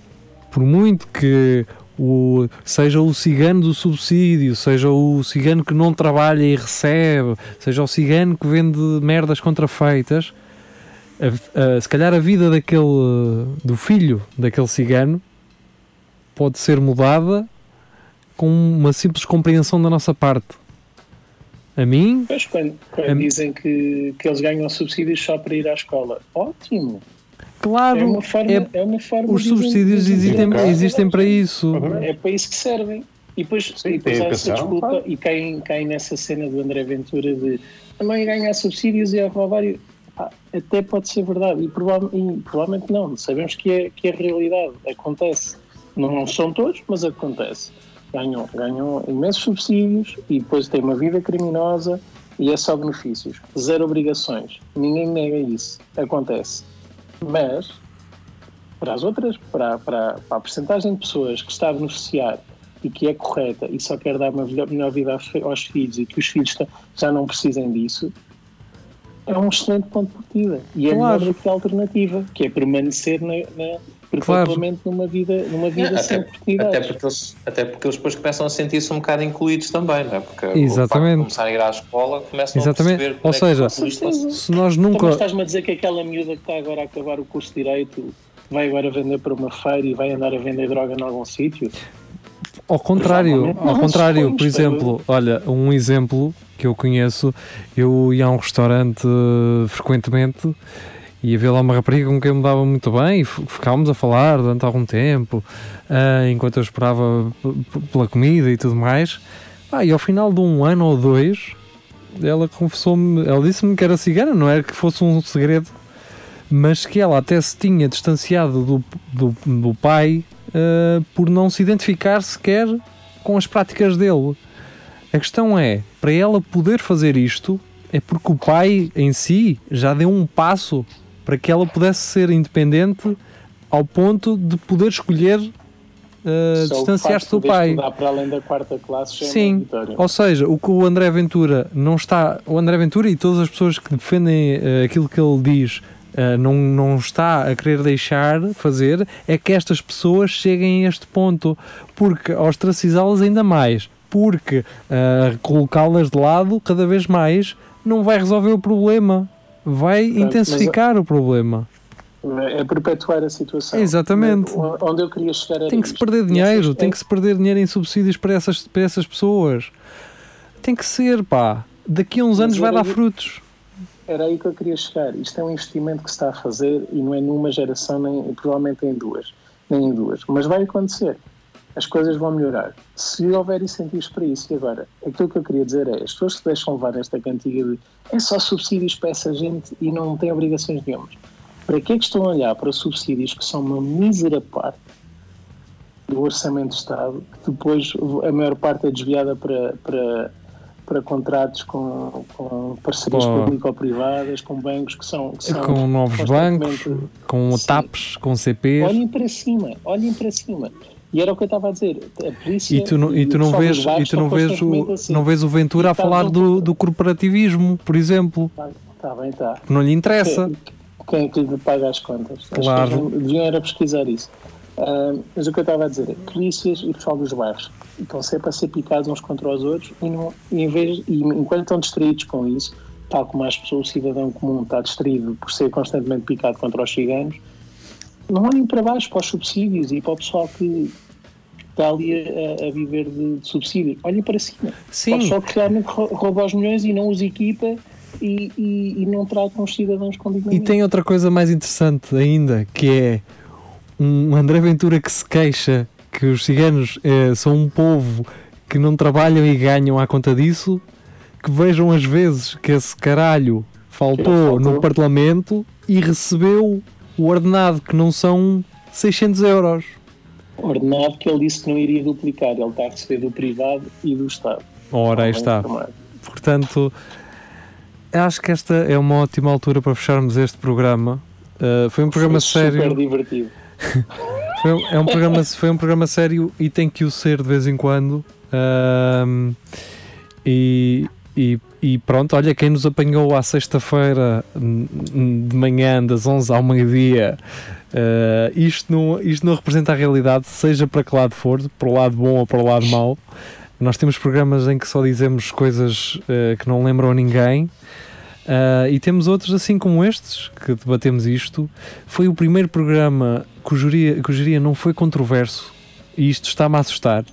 por muito que o, seja o cigano do subsídio, seja o cigano que não trabalha e recebe, seja o cigano que vende merdas contrafeitas, a- a- se calhar a vida daquele do filho daquele cigano pode ser mudada com uma simples compreensão da nossa parte. A mim, Pois, quando, quando É- dizem que, que eles ganham subsídios só para ir à escola, ótimo. claro, É uma forma, é- é, uma forma os de- subsídios de- existem, de- existem para isso. É para isso que servem. E depois, Sim, e depois há essa desculpa claro. e caem, caem nessa cena do André Ventura de também ganhar subsídios e a roubar. Ah, até pode ser verdade, e, prova- e provavelmente não. Sabemos que é, que é realidade, acontece. Não são todos, mas acontece. Ganham, ganham imensos subsídios e depois têm uma vida criminosa e é só benefícios. Zero obrigações. Ninguém nega isso. Acontece. Mas para as outras, para, para, para a percentagem de pessoas que está a beneficiar e que é correta e só quer dar uma melhor, vida aos, fi- aos filhos e que os filhos já não precisem disso, é um excelente ponto de partida. E é Claro. melhor do que a alternativa, que é permanecer na, na, perpetuamente numa vida, numa vida sem até, oportunidades. até, porque eles, até porque eles depois começam a sentir-se um bocado incluídos também, não é? Porque o facto Exatamente. de começarem a ir à escola começam Exatamente. a perceber Ou é que seja, isto, faço- Se nós Então, nunca. mas estás-me a dizer que aquela miúda que está agora a acabar o curso de Direito vai agora vender para uma feira e vai andar a vender droga em algum sítio? Ao contrário, ao contrário, por exemplo, olha, um exemplo que eu conheço, eu ia a um restaurante eh, frequentemente e havia lá uma rapariga com quem eu me dava muito bem e ficávamos a falar durante algum tempo, ah, enquanto eu esperava pela comida e tudo mais. Ah, e ao final de um ano ou dois, ela confessou-me, ela disse-me que era cigana, não era que fosse um segredo, mas que ela até se tinha distanciado do, do, do pai uh, por não se identificar sequer com as práticas dele. A questão é, para ela poder fazer isto, é porque o pai em si já deu um passo para que ela pudesse ser independente ao ponto de poder escolher uh, distanciar-se do pai. para além da quarta classe é Sim, ou seja, o que o André Ventura não está, o André Ventura e todas as pessoas que defendem eh, aquilo que ele diz eh, não, não está a querer deixar fazer é que estas pessoas cheguem a este ponto, porque ostracizá-las ainda mais, porque eh, colocá-las de lado cada vez mais não vai resolver o problema, vai mas- intensificar o problema. É perpetuar a situação. Exatamente. Onde eu queria chegar Tem que se perder dinheiro, tem que se perder dinheiro em subsídios para essas, para essas pessoas. Tem que ser, pá. Daqui a uns Mas anos vai dar frutos. Era aí que eu queria chegar. Isto é um investimento que se está a fazer e não é numa geração, nem provavelmente em duas, nem em duas. Mas vai acontecer. As coisas vão melhorar. Se houver incentivos para isso, e agora, aquilo que eu queria dizer é: as pessoas que se deixam levar esta cantiga de é só subsídios para essa gente e não têm obrigações nenhumas. Para que é que estão a olhar para subsídios que são uma mísera parte do orçamento do Estado, que depois a maior parte é desviada para, para, para contratos com, com parcerias Pô. público-privadas, com bancos que são. Que são Com novos bancos, com. TAPs, com CPs. Olhem para cima, olhem para cima. E era o que eu estava a dizer. A polícia E tu não, e tu não vês, e tu não vês, o, assim. não vês o Ventura a tá falar do, do corporativismo, por exemplo, Está bem, está. que não lhe interessa. Quem é que lhe paga as contas? As Claro. Deviam era pesquisar isso. Ah, mas o que eu estava a dizer é polícias e pessoal dos bairros estão sempre a ser picados uns contra os outros e, não, e em vez, e enquanto estão distraídos com isso, tal como as pessoas, o cidadão comum está distraído por ser constantemente picado contra os ciganos, não olhem para baixo para os subsídios e para o pessoal que está ali a, a viver de, de subsídio. Olhem para cima. Para o Sim, pessoal que realmente rou- rouba os milhões e não os equipa e, e, e não trata os cidadãos com e dignidade. tem outra coisa mais interessante ainda, que é um André Ventura que se queixa que os ciganos eh, são um povo que não trabalham e ganham à conta disso, que vejam as vezes que esse caralho faltou faltou. no Parlamento e recebeu o ordenado que não são 600 euros. ordenado que ele disse que não iria duplicar. Ele está a receber do privado e do Estado. Ora, aí está. Portanto, acho que esta é uma ótima altura para fecharmos este programa. Uh, foi um programa Foi sério. Super divertido. [LAUGHS] Foi, um- é um programa, foi um programa sério e tem que o ser de vez em quando. Ahm, e, e, e pronto, olha, quem nos apanhou à sexta-feira de manhã, das 11 ao meio-dia, ah, isto, não, isto não representa a realidade, seja para que lado for, para o lado bom ou para o lado mau. Nós temos programas em que só dizemos coisas ah, que não lembram a ninguém. Ah, e temos outros assim como estes, que debatemos isto. Foi o primeiro programa cujo dia não foi controverso e isto está-me a assustar.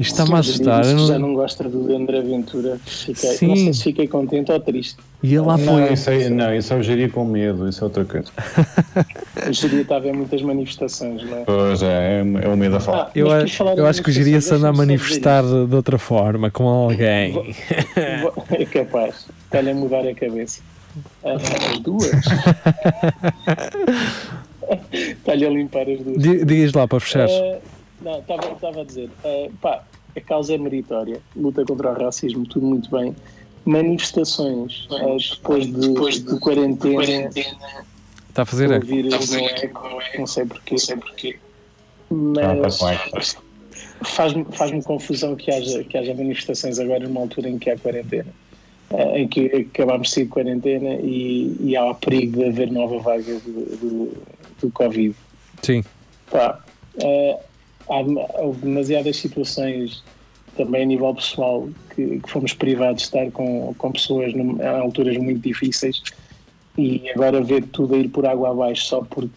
Isto está-me a assustar. Eu não- Já não gosta do André Ventura. Fiquei, Sim. Não sei se fiquei contente ou triste. E ele Não, apoia. isso é, não, isso é o gerir com medo, isso é outra coisa. [LAUGHS] Eu diria que estava em muitas manifestações, não é? Pois é, é, é o medo a falar. Ah, Eu, a- falar eu acho que o Giria se anda a manifestar de outra forma, com alguém. dizer isto. É capaz. Está-lhe a mudar a cabeça. Ah, As duas. [LAUGHS] Está-lhe a limpar as duas. Di- Digas lá para fechar. Eh, não, estava a dizer, eh, pá, a causa é meritória, luta contra o racismo, tudo muito bem. Manifestações eh, depois de, depois de quarentena, Está a fazer eco. ouvir um eco, não sei porquê, Ah, mas tá bem. faz-me faz confusão que haja, que haja manifestações agora numa altura em que há quarentena. eh, em que acabámos de sair de quarentena e, e há o perigo de haver nova vaga do, do, do Covid. Sim. Pá, eh, há, houve demasiadas situações também a nível pessoal que, que fomos privados de estar com, com pessoas num- a alturas muito difíceis e agora ver tudo a ir por água abaixo só porque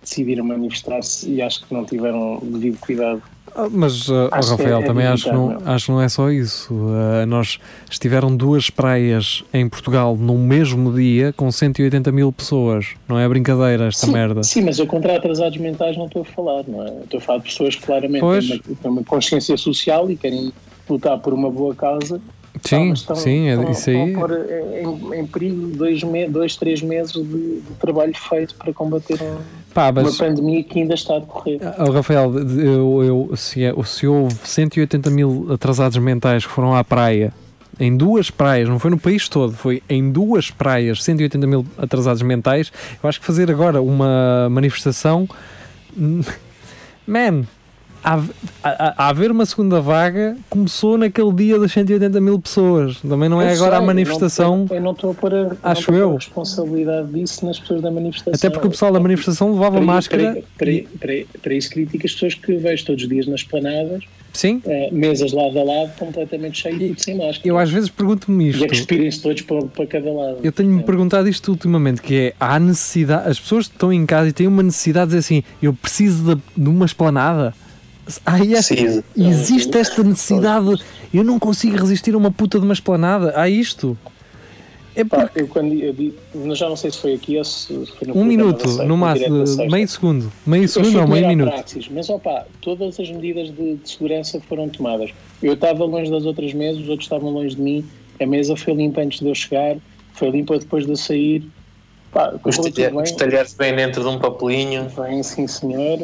decidiram manifestar-se e acho que não tiveram devido cuidado. Ah, Mas, uh, Acho que Rafael, é- é também acho que, não, acho que não é só isso. Uh, nós estiveram duas praias em Portugal no mesmo dia com 180 mil pessoas. Não é brincadeira esta sim, merda. Sim, mas eu contra atrasados mentais não estou a falar, não é? Estou a falar de pessoas que claramente Pois. têm uma, têm uma consciência social e querem lutar por uma boa causa. Sim, estão- sim, é, estão- isso aí. Pôr em, em perigo dois, me, dois, três meses de, de trabalho feito para combater um- Pá, uma mas, pandemia que ainda está a decorrer. Ah, Rafael, eu, eu- se, é- se houve 180 mil atrasados mentais que foram à praia, em duas praias, não foi no país todo, foi em duas praias, 180 mil atrasados mentais, eu acho que fazer agora uma manifestação. [LAUGHS] Man, a, a, a haver uma segunda vaga começou naquele dia das 180 mil pessoas. Também não é Eu agora a sei, manifestação. Eu não estou a pôr a, Acho a eu. a responsabilidade disso nas pessoas da manifestação. Até porque o pessoal da manifestação levava Para- máscara. Para, para, para, para isso critico as pessoas que vejo todos os dias nas planadas, Sim, eh, mesas lado a lado, completamente cheias e tudo sem máscara. eu às vezes pergunto-me E a isto. cuspirem-se todos para, para cada lado. Eu tenho-me É. perguntado isto ultimamente, que é, há necessidade, as pessoas estão em casa e têm uma necessidade de dizer assim, eu preciso de, de uma esplanada. Há esta- Precisa. existe esta necessidade, eu não consigo resistir a uma puta de uma esplanada. Há isto. É Pá, porque eu quando eu digo, já não sei se foi aqui ou se foi no um programa minuto, sexta, no máximo, meio segundo, meio Eu segundo ou meio minuto. Praxis, mas opá, todas as medidas de, de segurança foram tomadas. Eu estava longe das outras mesas, os outros estavam longe de mim. A mesa foi limpa antes de eu chegar, foi limpa depois de eu sair. Pá, Os, talher- bem. talheres bem dentro de um papelinho. Bem, sim, senhor.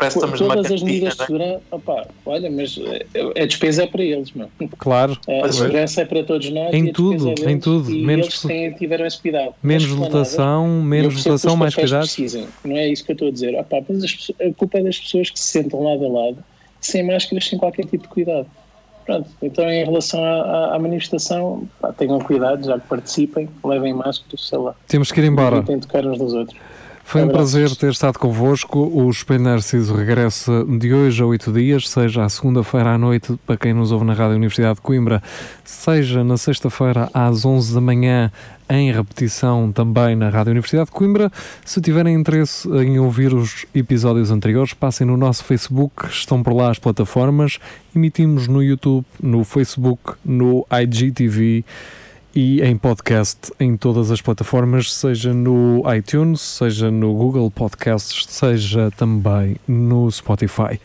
Parece que estamos numa Todas as medidas de é? segurança, opá, olha, mas eh, a despesa é para eles, meu. Claro, A Mas- segurança é para todos nós. Em e tudo, é em tudo. E Menos eles têm, tiveram esse cuidado. menos lotação, menos lotação, mais cuidado. precisem, não é isso que eu estou a dizer. Pá, mas a culpa é das pessoas que se sentam lado a lado, sem máscaras, sem qualquer tipo de cuidado. Pronto, então em relação à, à- à manifestação, pá, tenham cuidado, já que participem, levem máscaras, sei lá, Temos que ir embora. evitem tocar uns dos outros. Foi um prazer ter estado convosco. O Espelho Narciso regressa de hoje a oito dias, seja à segunda-feira à noite, para quem nos ouve na Rádio Universidade de Coimbra, seja na sexta-feira às 11 da manhã, em repetição também na Rádio Universidade de Coimbra. Se tiverem interesse em ouvir os episódios anteriores, passem no nosso Facebook, estão por lá as plataformas. Emitimos no YouTube, no Facebook, no IGTV e em podcast em todas as plataformas, seja no iTunes, seja no Google Podcasts, seja também no Spotify.